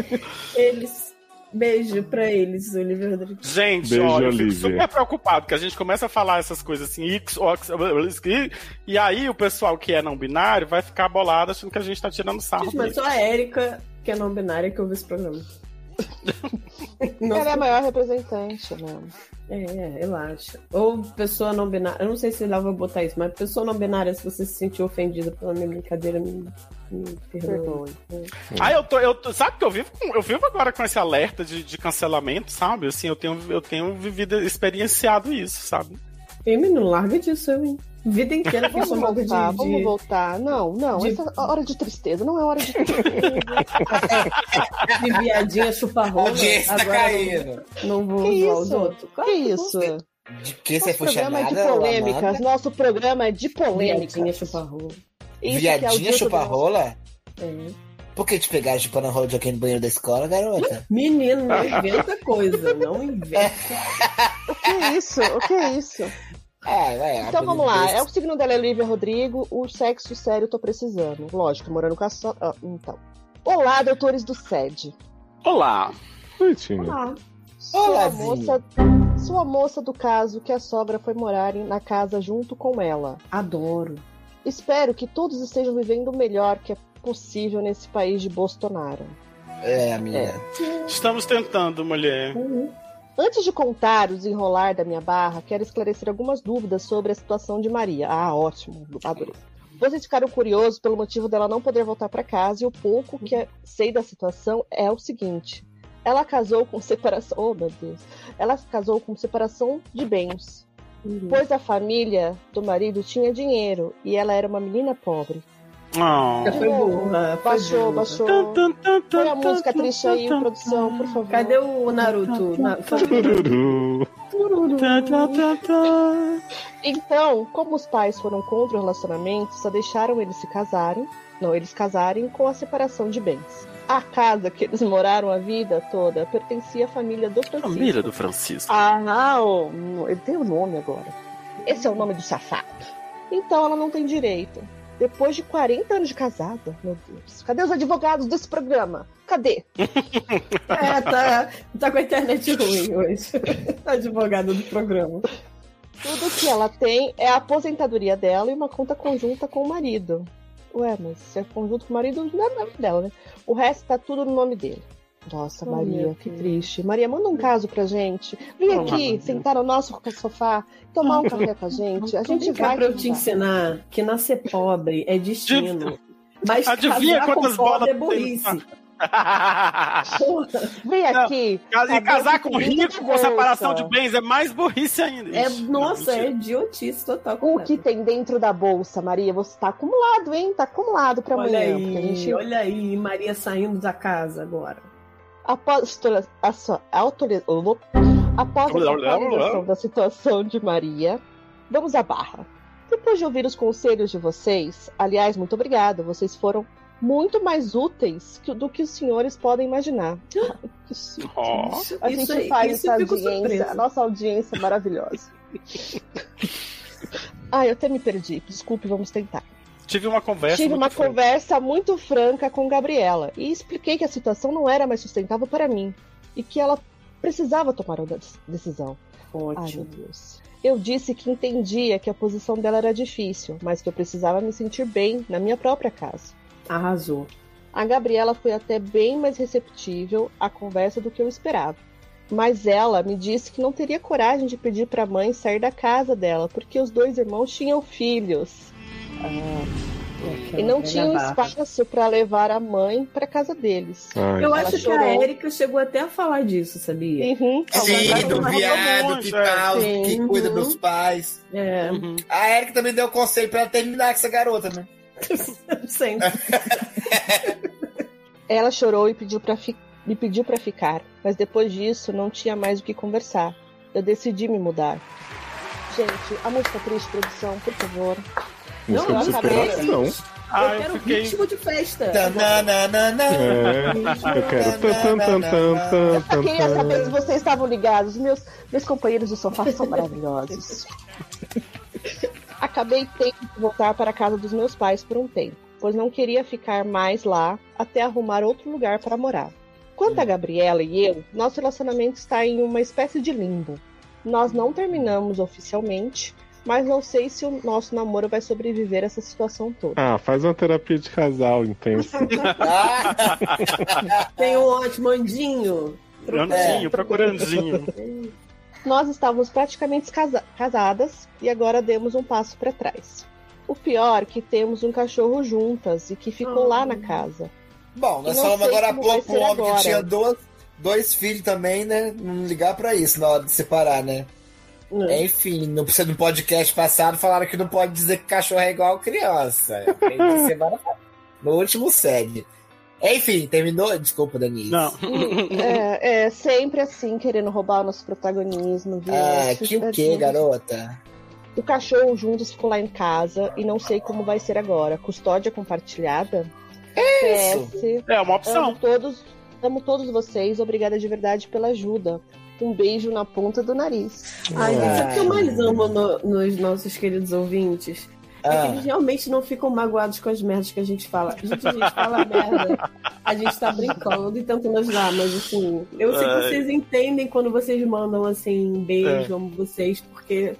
Eles. Beijo pra eles, Olivia Rodrigo. Gente, Beijo, olha, eu fico Olivia. super preocupado, que a gente começa a falar essas coisas assim, X, Ox, e- e aí o pessoal que é não binário vai ficar bolado achando que a gente tá tirando sarro Gente, mas só a Érica, que é não binária, que ouve esse programa. Não Ela é a maior representante, né? É, eu acho. Ou pessoa não binária. Eu não sei se lá vou botar isso, mas pessoa não binária, se você se sentiu ofendida pela minha brincadeira, me, me perdoe. Ah, eu tô, eu tô- sabe que eu vivo, com- eu vivo agora com esse alerta de, de cancelamento, sabe? Assim, eu tenho, eu tenho vivido, experienciado isso, sabe? Ei, menino, larga disso, eu, hein? Vida inteira foi chamada de, voltar, de- vamos voltar. Não, não, de- essa é hora de tristeza, não é hora de tristeza. de viadinha chupa-rola. Tá Agora caindo. Não, vou Que zoar os isso? outros. Que isso? De que você Nosso foi programa é de chamada? polêmicas. Nosso programa é de polêmicas. Viadinha chupa-rola. É Viadinha dia do chupa-rola? É. Por que te pegaram chupando rola de alguém no banheiro da escola, garota? Menino, não inventa coisa, não inventa. O que é isso? O que é isso? Ah, vai. Então vamos lá. É o signo dela é Olivia Rodrigo. O sexo sério eu tô precisando. Lógico, morando com a so... ah, Então. Olá, doutores do SED. Olá. Bonitinho. Ah, Sou a Olazinho. moça. Sou a moça do caso que a sogra foi morar em- na casa junto com ela. adoro. Espero que todos estejam vivendo o melhor que é possível nesse país de Bolsonaro. É, amiga. Estamos tentando, mulher. Antes de contar o desenrolar da minha barra, quero esclarecer algumas dúvidas sobre a situação de Maria. Ah, ótimo, adorei. Vocês ficaram curiosos pelo motivo dela não poder voltar para casa e o pouco que sei da situação é o seguinte: ela casou com separação. Oh, meu Deus! Ela casou com separação de bens, pois a família do marido tinha dinheiro e ela era uma menina pobre. Oh. Já foi burra. Foi Baixou, baixou. Põe a música triste aí, produção, por favor. Cadê o Naruto? Na... Tururu. Então, como os pais foram contra o relacionamento, só deixaram eles se casarem. Não, eles casarem com a separação de bens. A casa que eles moraram a vida toda pertencia à família do Francisco. Família do Francisco. Ah, não, ele tem o nome agora. Esse é o nome do safado. Então ela não tem direito. Depois de 40 anos de casada, meu Deus. Cadê os advogados desse programa? Cadê? É, tá, tá com a internet ruim hoje. Advogado do programa. Tudo que ela tem é a aposentadoria dela e uma conta conjunta com o marido. Ué, mas se é conjunto com o marido, não é nome dela, né? O resto tá tudo no nome dele. Nossa, Oh, Maria, que triste. Maria, manda um caso pra gente. Vem Oh, aqui, Maria. sentar no nosso sofá, tomar um café com a gente. A gente vai. pra eu te ensinar que nascer pobre é destino. Mas Adivinha casar quantas com pobre bolas é burrice. Vem Não, aqui. E casar com rico com separação de bens é mais burrice ainda. É, nossa, é mentira. idiotice total. O que tem dentro da bolsa, Maria? Você tá acumulado, hein? Tá acumulado pra Olha amanhã. aí, gente olha aí, Maria saindo da casa agora. Após, a sua autori- Após a atualização da situação de Maria, vamos à barra. Depois de ouvir os conselhos de vocês, aliás, muito obrigada, vocês foram muito mais úteis que- do que os senhores podem imaginar. Que chique. Ó. A gente aí- faz isso essa audiência, surpresa. a nossa audiência é maravilhosa. Ai, eu até me perdi. Desculpe, vamos tentar. Tive uma conversa. Tive muito uma franca. conversa muito franca com Gabriela e expliquei que a situação não era mais sustentável para mim e que ela precisava tomar uma dec- decisão. Ai, meu Ótimo. Deus. Eu disse que entendia que a posição dela era difícil, mas que eu precisava me sentir bem na minha própria casa. Arrasou. A Gabriela foi até bem mais receptível à conversa do que eu esperava. Mas ela me disse que não teria coragem de pedir para a mãe sair da casa dela, porque os dois irmãos tinham filhos. E não tinham espaço para levar a mãe para casa deles. Ai, Eu Ela acho que chorou. a Erika chegou até a falar disso, sabia? Uhum. Sim, do viado que tal, sim. que cuida Uhum. dos pais. É, Uhum. A Erika também deu conselho pra ela terminar com essa garota, né? sempre. Ela chorou e pediu para me pediu para ficar, mas depois disso não tinha mais o que conversar. Eu decidi me mudar. Gente, a música triste, produção, por favor. Música eu de acabei- superação. Ah, eu eu quero fiquei. ritmo de festa. Tananana. É, eu quero. Tan, tan, tan, tan, tan, Eu tan, queria saber se vocês estavam ligados. Meus, meus companheiros do sofá são maravilhosos. Acabei tendo que voltar para a casa dos meus pais por um tempo, pois não queria ficar mais lá até arrumar outro lugar para morar. Quanto a Gabriela e eu, nosso relacionamento está em uma espécie de limbo. Nós não terminamos oficialmente, mas não sei se o nosso namoro vai sobreviver a essa situação toda. Ah, faz uma terapia de casal intensa. Tem um ótimo andinho. Andinho, procurandinho. Nós estávamos praticamente casa- casadas e agora demos um passo para trás. O pior é que temos um cachorro juntas e que ficou Ah. lá na casa. Bom, nós falamos agora há pouco um homem agora. que tinha duas, dois filhos também, né? Não ligar pra isso na hora de separar, né? É. Enfim, no, no podcast passado falaram que não pode dizer que cachorro é igual criança. Semana. No último segue. Enfim, terminou? Desculpa, Denise. Não. É, é sempre assim, querendo roubar o nosso protagonismo, viu? Ah, Isso que é o que, de- garota? O cachorro juntos ficou lá em casa e não sei como vai ser agora. Custódia compartilhada? Isso. PS. É uma opção. Amo todos, amo todos vocês. Obrigada de verdade pela ajuda. Um beijo na ponta do nariz. Ai, gente, sabe o que eu mais amo no- nos nossos queridos ouvintes? É que Ah, eles realmente não ficam magoados com as merdas que a gente fala. Gente, a gente fala merda, a gente tá brincando e tentando ajudar, mas assim, eu sei que Ai. vocês entendem quando vocês mandam assim, beijo, É. amo vocês, porque.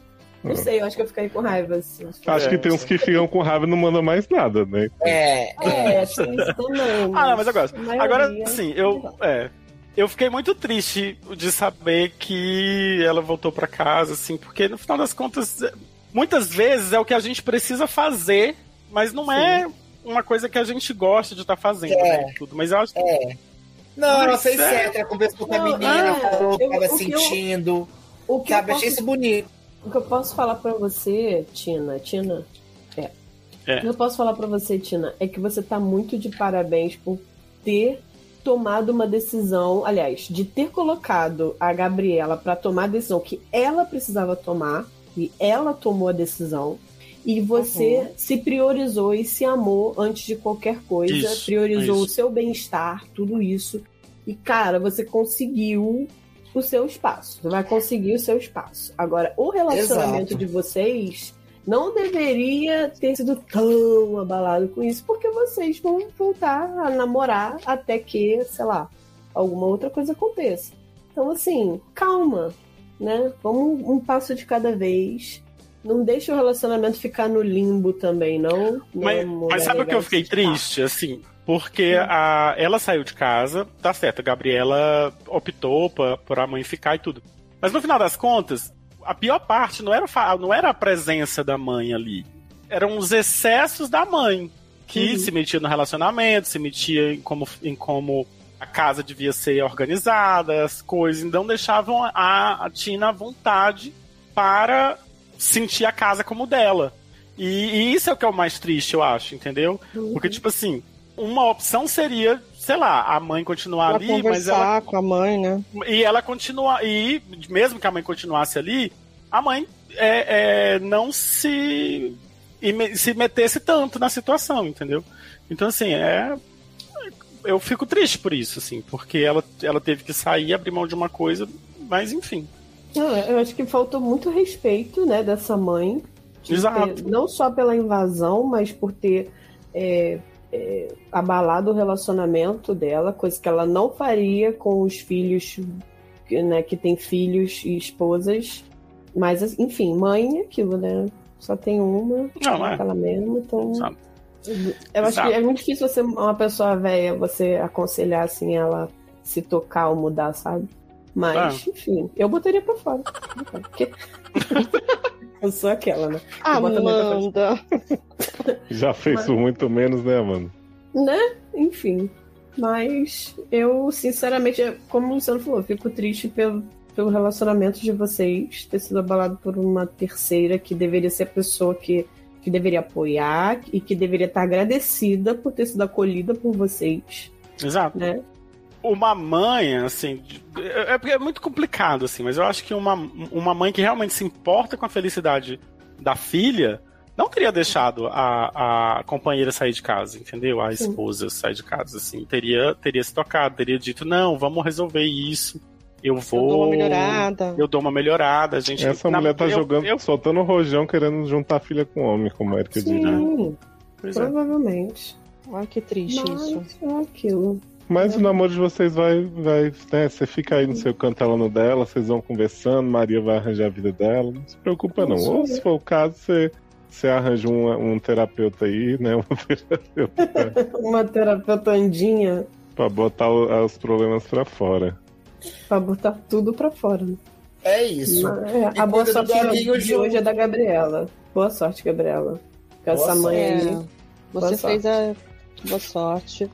Não sei, eu acho que eu ficaria com raiva. Assim, Acho que tem uns que ficam com raiva e não mandam mais nada, né? é, é. É, tem isso também. Ah, não, mas eu gosto. a maioria- Agora, assim, eu. É. Eu fiquei muito triste de saber que ela voltou pra casa, assim, porque no final das contas, é, muitas vezes é o que a gente precisa fazer, mas não é uma coisa que a gente gosta de estar fazendo, É. né? Tudo. Mas eu acho que. é. Não, ela Mas fez é. certo. Ela conversou com a menina, é, falou o que eu- tava o que eu- sentindo. O que, eu Sabe, achei posso, isso bonito. o que eu posso falar pra você, Tina, Tina, é. É. O que eu posso falar pra você, Tina, é que você tá muito de parabéns por ter tomado uma decisão, aliás, de ter colocado a Gabriela pra tomar a decisão que ela precisava tomar e ela tomou a decisão. E você Uhum. se priorizou e se amou antes de qualquer coisa, Isso, priorizou isso. o seu bem-estar, tudo isso. E, cara, você conseguiu o seu espaço. Você vai conseguir o seu espaço. Agora, o relacionamento Exato. de vocês não deveria ter sido tão abalado com isso, porque vocês vão voltar a namorar até que, sei lá, alguma outra coisa aconteça. Então, assim, calma, né? Vamos um passo de cada vez. Não deixa o relacionamento ficar no limbo também, não. Mas, Não mas sabe o que eu fiquei triste, assim? Porque a, ela saiu de casa, tá certo, a Gabriela optou pra, por a mãe ficar e tudo. Mas no final das contas, a pior parte não era, não era a presença da mãe ali. Eram os excessos da mãe, que Uhum. se metia no relacionamento, se metia em como, em como a casa devia ser organizada, as coisas, e não deixavam a, a Tina à vontade para sentir a casa como dela. E, e isso é o que é o mais triste, eu acho, entendeu? Uhum. Porque, tipo assim, uma opção seria, sei lá, a mãe continuar Ela ali, mas ela. com a mãe, né? E ela continuar. E mesmo que a mãe continuasse ali, a mãe é, é, não se. me- se metesse tanto na situação, entendeu? Então, assim, é. Eu fico triste por isso, assim, porque ela, ela teve que sair, abrir mão de uma coisa, mas enfim. Não, eu acho que faltou muito respeito, né, dessa mãe. Exato. ter- não só pela invasão, mas por ter é, é, abalado o relacionamento dela, coisa que ela não faria com os filhos, que, né, que tem filhos e esposas. Mas, enfim, mãe é aquilo, né? Só tem uma, Não, é. aquela mesma, então. Sabe? Eu acho Exato. que é muito difícil você, uma pessoa velha, você aconselhar assim ela se tocar ou mudar, sabe? Mas, Ah. enfim, eu botaria pra fora. Porque... eu sou aquela, né? Amanda. Já fez Mas- muito menos, né, mano? Né? Enfim. Mas eu, sinceramente, como o Luciano falou, eu fico triste pelo, pelo relacionamento de vocês ter sido abalado por uma terceira que deveria ser a pessoa que, que deveria apoiar e que deveria estar agradecida por ter sido acolhida por vocês, Exato. né? Uma mãe, assim, é, é é muito complicado, assim, mas eu acho que uma, uma mãe que realmente se importa com a felicidade da filha não teria deixado a, a companheira sair de casa, entendeu? A esposa sair de casa, assim. Teria, teria se tocado, teria dito, não, vamos resolver isso. Eu vou. Eu dou uma melhorada. Eu dou uma melhorada, gente. Essa Na- mulher tá eu- jogando, eu- soltando rojão, querendo juntar filha com homem, como a Erika diria. Sim, Pois é. provavelmente. Ai, que triste isso. Mas é aquilo. Mas o namoro de vocês vai, vai, né? Você fica aí no seu canto, ela no dela, vocês vão conversando, Maria vai arranjar a vida dela. Não se preocupa, não. Ou se for o caso, você, você arranja um, um terapeuta aí, né? Um terapeuta Uma terapeuta andinha pra botar o- os problemas pra fora. pra botar tudo pra fora. né? É isso. É, a boa sorte de junto. hoje é da Gabriela. Boa sorte, Gabriela. Com essa Boa mãe sorte. aí. É. Boa Você sorte. fez a boa sorte.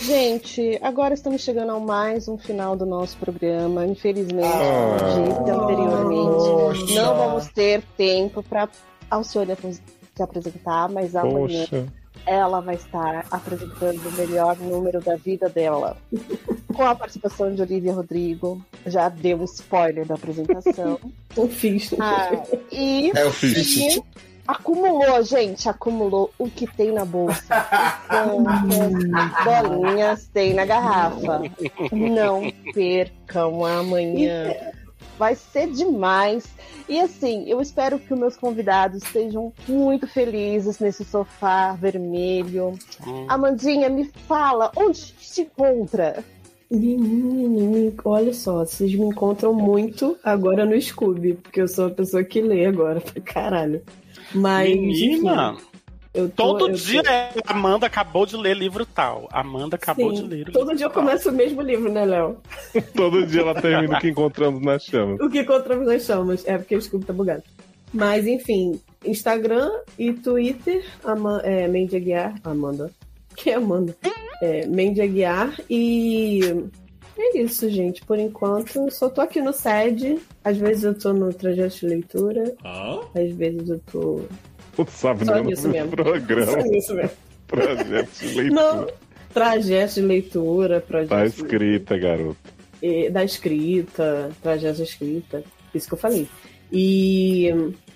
Gente, agora estamos chegando ao mais um final do nosso programa. Infelizmente, Ah. como disse anteriormente, Poxa. não vamos ter tempo para Alcione apres- se apresentar, mas amanhã Poxa. ela vai estar apresentando o melhor número da vida dela. Com a participação de Olivia Rodrigo. Já deu um spoiler da apresentação. Não fiz. Ah, e É o e Fish. Acumulou, gente, acumulou o que tem na bolsa. Quantas bolinhas tem na garrafa. Não percam amanhã. Vai ser demais. E assim, eu espero que os meus convidados estejam muito felizes nesse sofá vermelho. Hum. Amandinha, me fala, onde se encontra? Menino, olha só, vocês me encontram muito agora no Scooby, porque eu sou a pessoa que lê agora pra caralho. Mas. Menina, enfim, eu tô- todo eu dia tô- é Amanda acabou de ler livro tal. Amanda acabou Sim, de ler livro Todo dia eu tal. começo o mesmo livro, né, Léo? Todo dia ela termina o que encontramos nas chamas. O que encontramos nas chamas. É porque o Scooby tá bugado. Mas, enfim, Instagram e Twitter, Ama é, Mandy Aguiar. Amanda. Quem é Amanda? É, Mandy Aguiar. E é isso, gente. Por enquanto, eu só tô aqui no SED. Às vezes eu tô no trajeto de leitura. Às vezes eu tô. Não sabe Só nem o nisso mesmo. programa. Só isso mesmo. Projeto de leitura. Não. Trajeto de leitura, projeto Tá de- escrita, garoto. e- da escrita, trajeto da escrita, isso que eu falei. E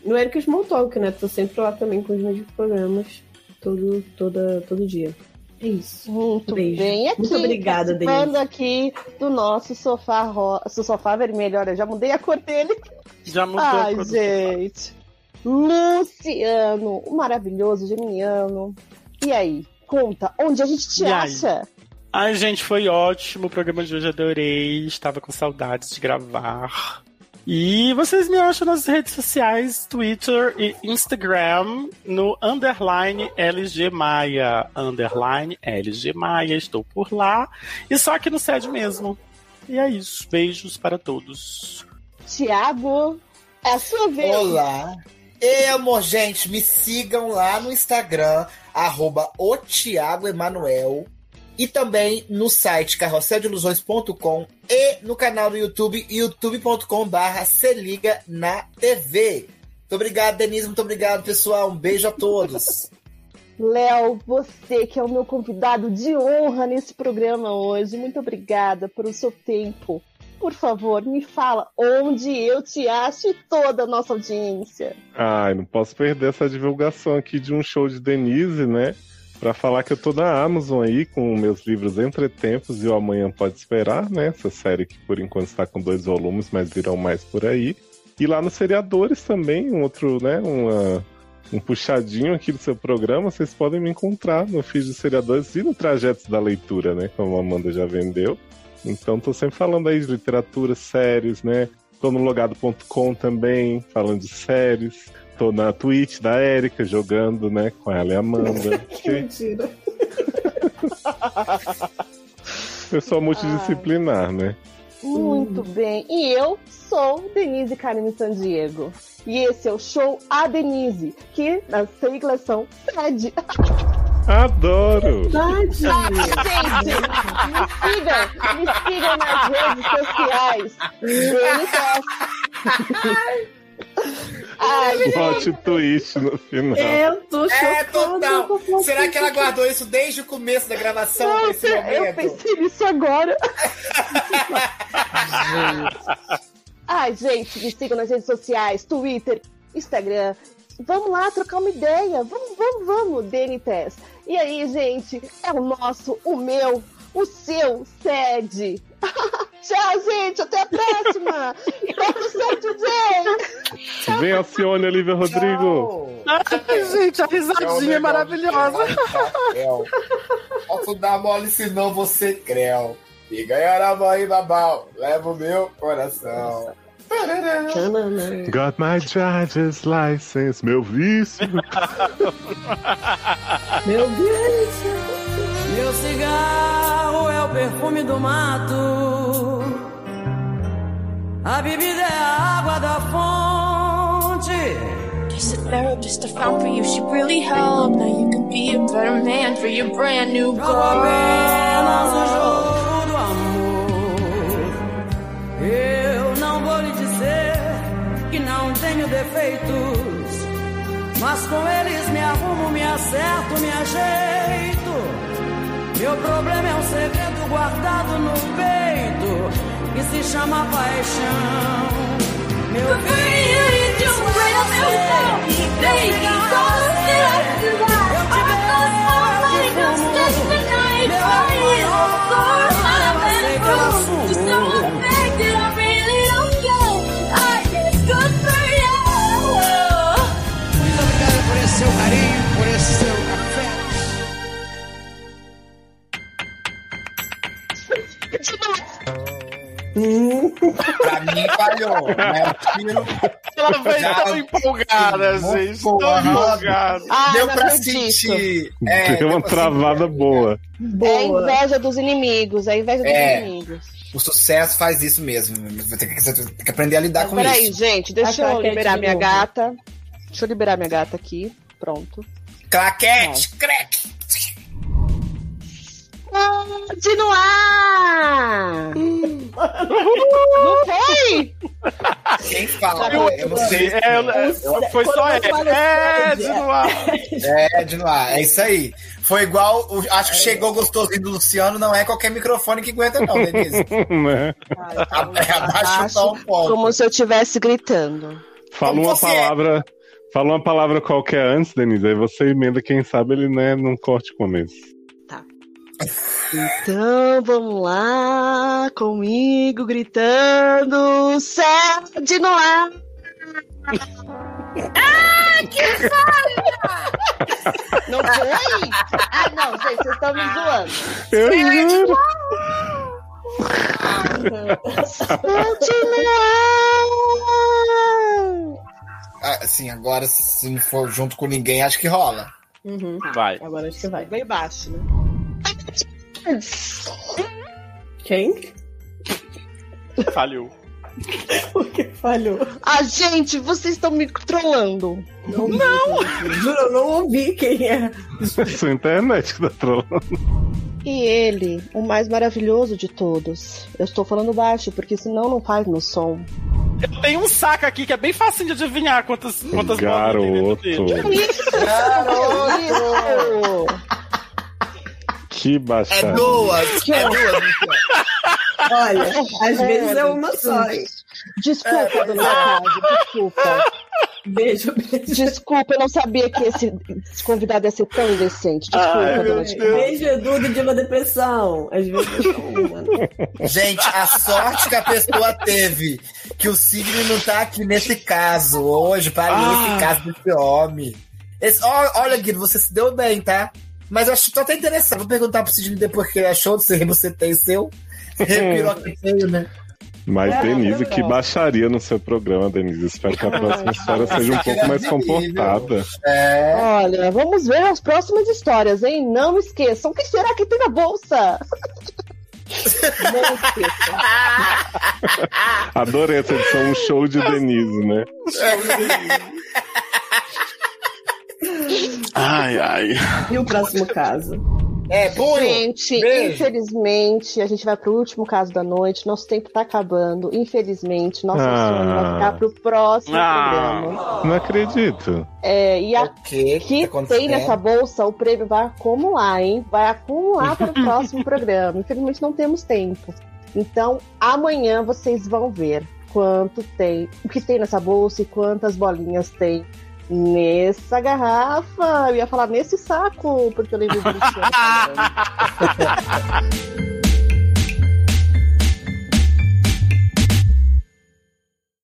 no Eric Small Talk, né? Tô sempre lá também com os meus programas, todo, toda, todo dia. É isso. Muito Beijo. bem. Aqui, Muito obrigada, participando aqui do nosso sofá, ro... sofá vermelho. Olha, já mudei a cor dele. Já mudou a Ai, cor do- gente. Luciano, o maravilhoso geminiano. E aí? Conta, onde a gente te E aí? acha? Ai, gente, foi ótimo. O programa de hoje adorei. Estava com saudades de gravar. E vocês me acham nas redes sociais, Twitter e Instagram, no underline LG Maia. Underline LG Maia. Estou por lá. E só aqui no SED mesmo. E é isso. Beijos para todos. Tiago, é a sua vez. Olá. Ei, amor, gente, me sigam lá no Instagram, arroba o Thiago Emanuel. E também no site carrosseldelusões.com e no canal do YouTube, youtube.com barra se liga na TV. Muito obrigado, Denise. Muito obrigado, pessoal. Um beijo a todos. Léo, você que é o meu convidado de honra nesse programa hoje, muito obrigada pelo seu tempo. Por favor, me fala onde eu te acho e toda a nossa audiência. Ai, não posso perder essa divulgação aqui de um show de Denise, né? Pra falar que eu tô na Amazon aí com meus livros Entre Tempos e o Amanhã Pode Esperar, né? Essa série que por enquanto está com dois volumes, mas virão mais por aí. E lá nos Seriadores também, um outro, né? Uma, um puxadinho aqui do seu programa, vocês podem me encontrar no feed dos Seriadores e no Trajetos da Leitura, né? Como a Amanda já vendeu. Então tô sempre falando aí de literatura, séries, né? Tô no logado.com também, falando de séries. Tô na Twitch da Erika, jogando, né, com ela e a Amanda. Que mentira. Pessoa multidisciplinar, né? Muito bem. E eu sou Denise Carmen Sandiego. E esse é o show A Denise, que nas siglas são SED. Adoro! Verdade. Ah, gente, me sigam, me sigam nas redes sociais. Ai, Plot twist no final. Eu tô É, total. Será que ela guardou isso desde o começo da gravação Nossa, eu momento? pensei nisso agora. Ai, gente, me sigam nas redes sociais, Twitter, Instagram, Vamos lá trocar uma ideia. Vamos, vamos, vamos, Dani Tess. E aí, gente, é o nosso, o meu, o seu sede. Tchau, gente. Até a próxima. Toca o seu DJ. Vem, Alcione, Olivia Rodrigo. Ai, gente, a risadinha é maravilhosa. Posso dar mole senão você creu. E ganhar a mãe babau. Leva o meu coração. Got my driver's license, meu vício. Meu Deus. Meu cigarro é o perfume do mato. A bebida é a água da fonte. Guess the therapist I found for you, she really helped. Now you can be a better man for your brand new girl. jogo do amor. Eu não vou lhe dizer que não tenho defeitos. Mas com eles me arrumo, me acerto, me ajeito. Meu problema é um segredo guardado no peito. Que se chama paixão. Meu Muito Pra mim falhou. Né? Tiro Ela vai Já- tão empolgada, gente. Tão empolgada. Ah, deu não pra sentir. É, Deu uma travada boa. É Boa. inveja dos inimigos, é inveja dos É. inimigos. O sucesso faz isso mesmo. Você tem que, você tem que aprender a lidar Mas com peraí, isso. gente, deixa A eu claquete liberar minha novo. gata. Deixa eu liberar minha gata aqui. Pronto. Claquete, crack. Continuar! Não foi? Quem fala? Eu- Eu não sei. É, eu- foi só Quando é. É, de noar. É, de noar, é isso aí. Foi igual, o- acho que chegou gostosinho do Luciano, não é qualquer microfone que aguenta, não, Denise. Abaixa o tom um pouco. Como se eu estivesse gritando. Fala uma você é? palavra. Fala uma palavra qualquer antes, Denise. Aí você emenda, quem sabe ele né, não corte o começo. Então vamos lá, comigo gritando, sede no ar. Ah, que falha! Não foi? Ah, não, gente, vocês estão me zoando. Eu juro. Sede no ar. Ah, Assim, agora, se não for junto com ninguém, acho que rola. Uhum. Vai. Agora acho que vai. Bem baixo, né? Quem? Falhou. O que falhou? Ah, gente, vocês estão me trolando. Não! Juro, eu não ouvi quem é. Sua internet que tá trolando. E ele, o mais maravilhoso de todos. Eu estou falando baixo, porque senão não faz meu som. Eu tenho um saco aqui que é bem fácil de adivinhar quantas, quantas bolas tem Garoto. dentro dele. Isso! Que É baixaria. duas, é duas. Olha, às vezes é uma só. hein? Desculpa, dona Cássio, desculpa. Beijo, beijo. Desculpa, eu não sabia que esse, esse convidado ia ser tão indecente. Desculpa, Ai, meu dona. Beijo, Edu, de uma depressão. Às vezes é uma. né? Gente, a sorte que a pessoa teve que o Sidney não tá aqui nesse caso hoje pra ler Ah. esse caso desse homem. Esse, olha, Guido, você se deu bem, tá? Mas eu acho tô até interessado. Vou perguntar pro Sidney depois que ele achou, se você tem o seu. Né? Mas, É, Denise, é que baixaria no seu programa, Denise. Espero que a próxima história seja um pouco mais comportada. É. Olha, vamos ver as próximas histórias, hein? Não esqueçam. O que será que tem na bolsa? Não esqueçam. Adorei essa edição, um show de Denise, né? Ai, ai. E o próximo caso? É, punho. Gente, Beijo. infelizmente, a gente vai pro último caso da noite. Nosso tempo tá acabando. Infelizmente, nosso Ah. sonho vai ficar pro próximo Ah. programa. Não acredito. É, e a O quê? que tá tem nessa bolsa, o prêmio vai acumular, hein? Vai acumular para o próximo programa. Infelizmente não temos tempo. Então, amanhã vocês vão ver quanto tem, o que tem nessa bolsa e quantas bolinhas tem Nessa garrafa. Eu ia falar nesse saco, porque eu lembro do Luciano.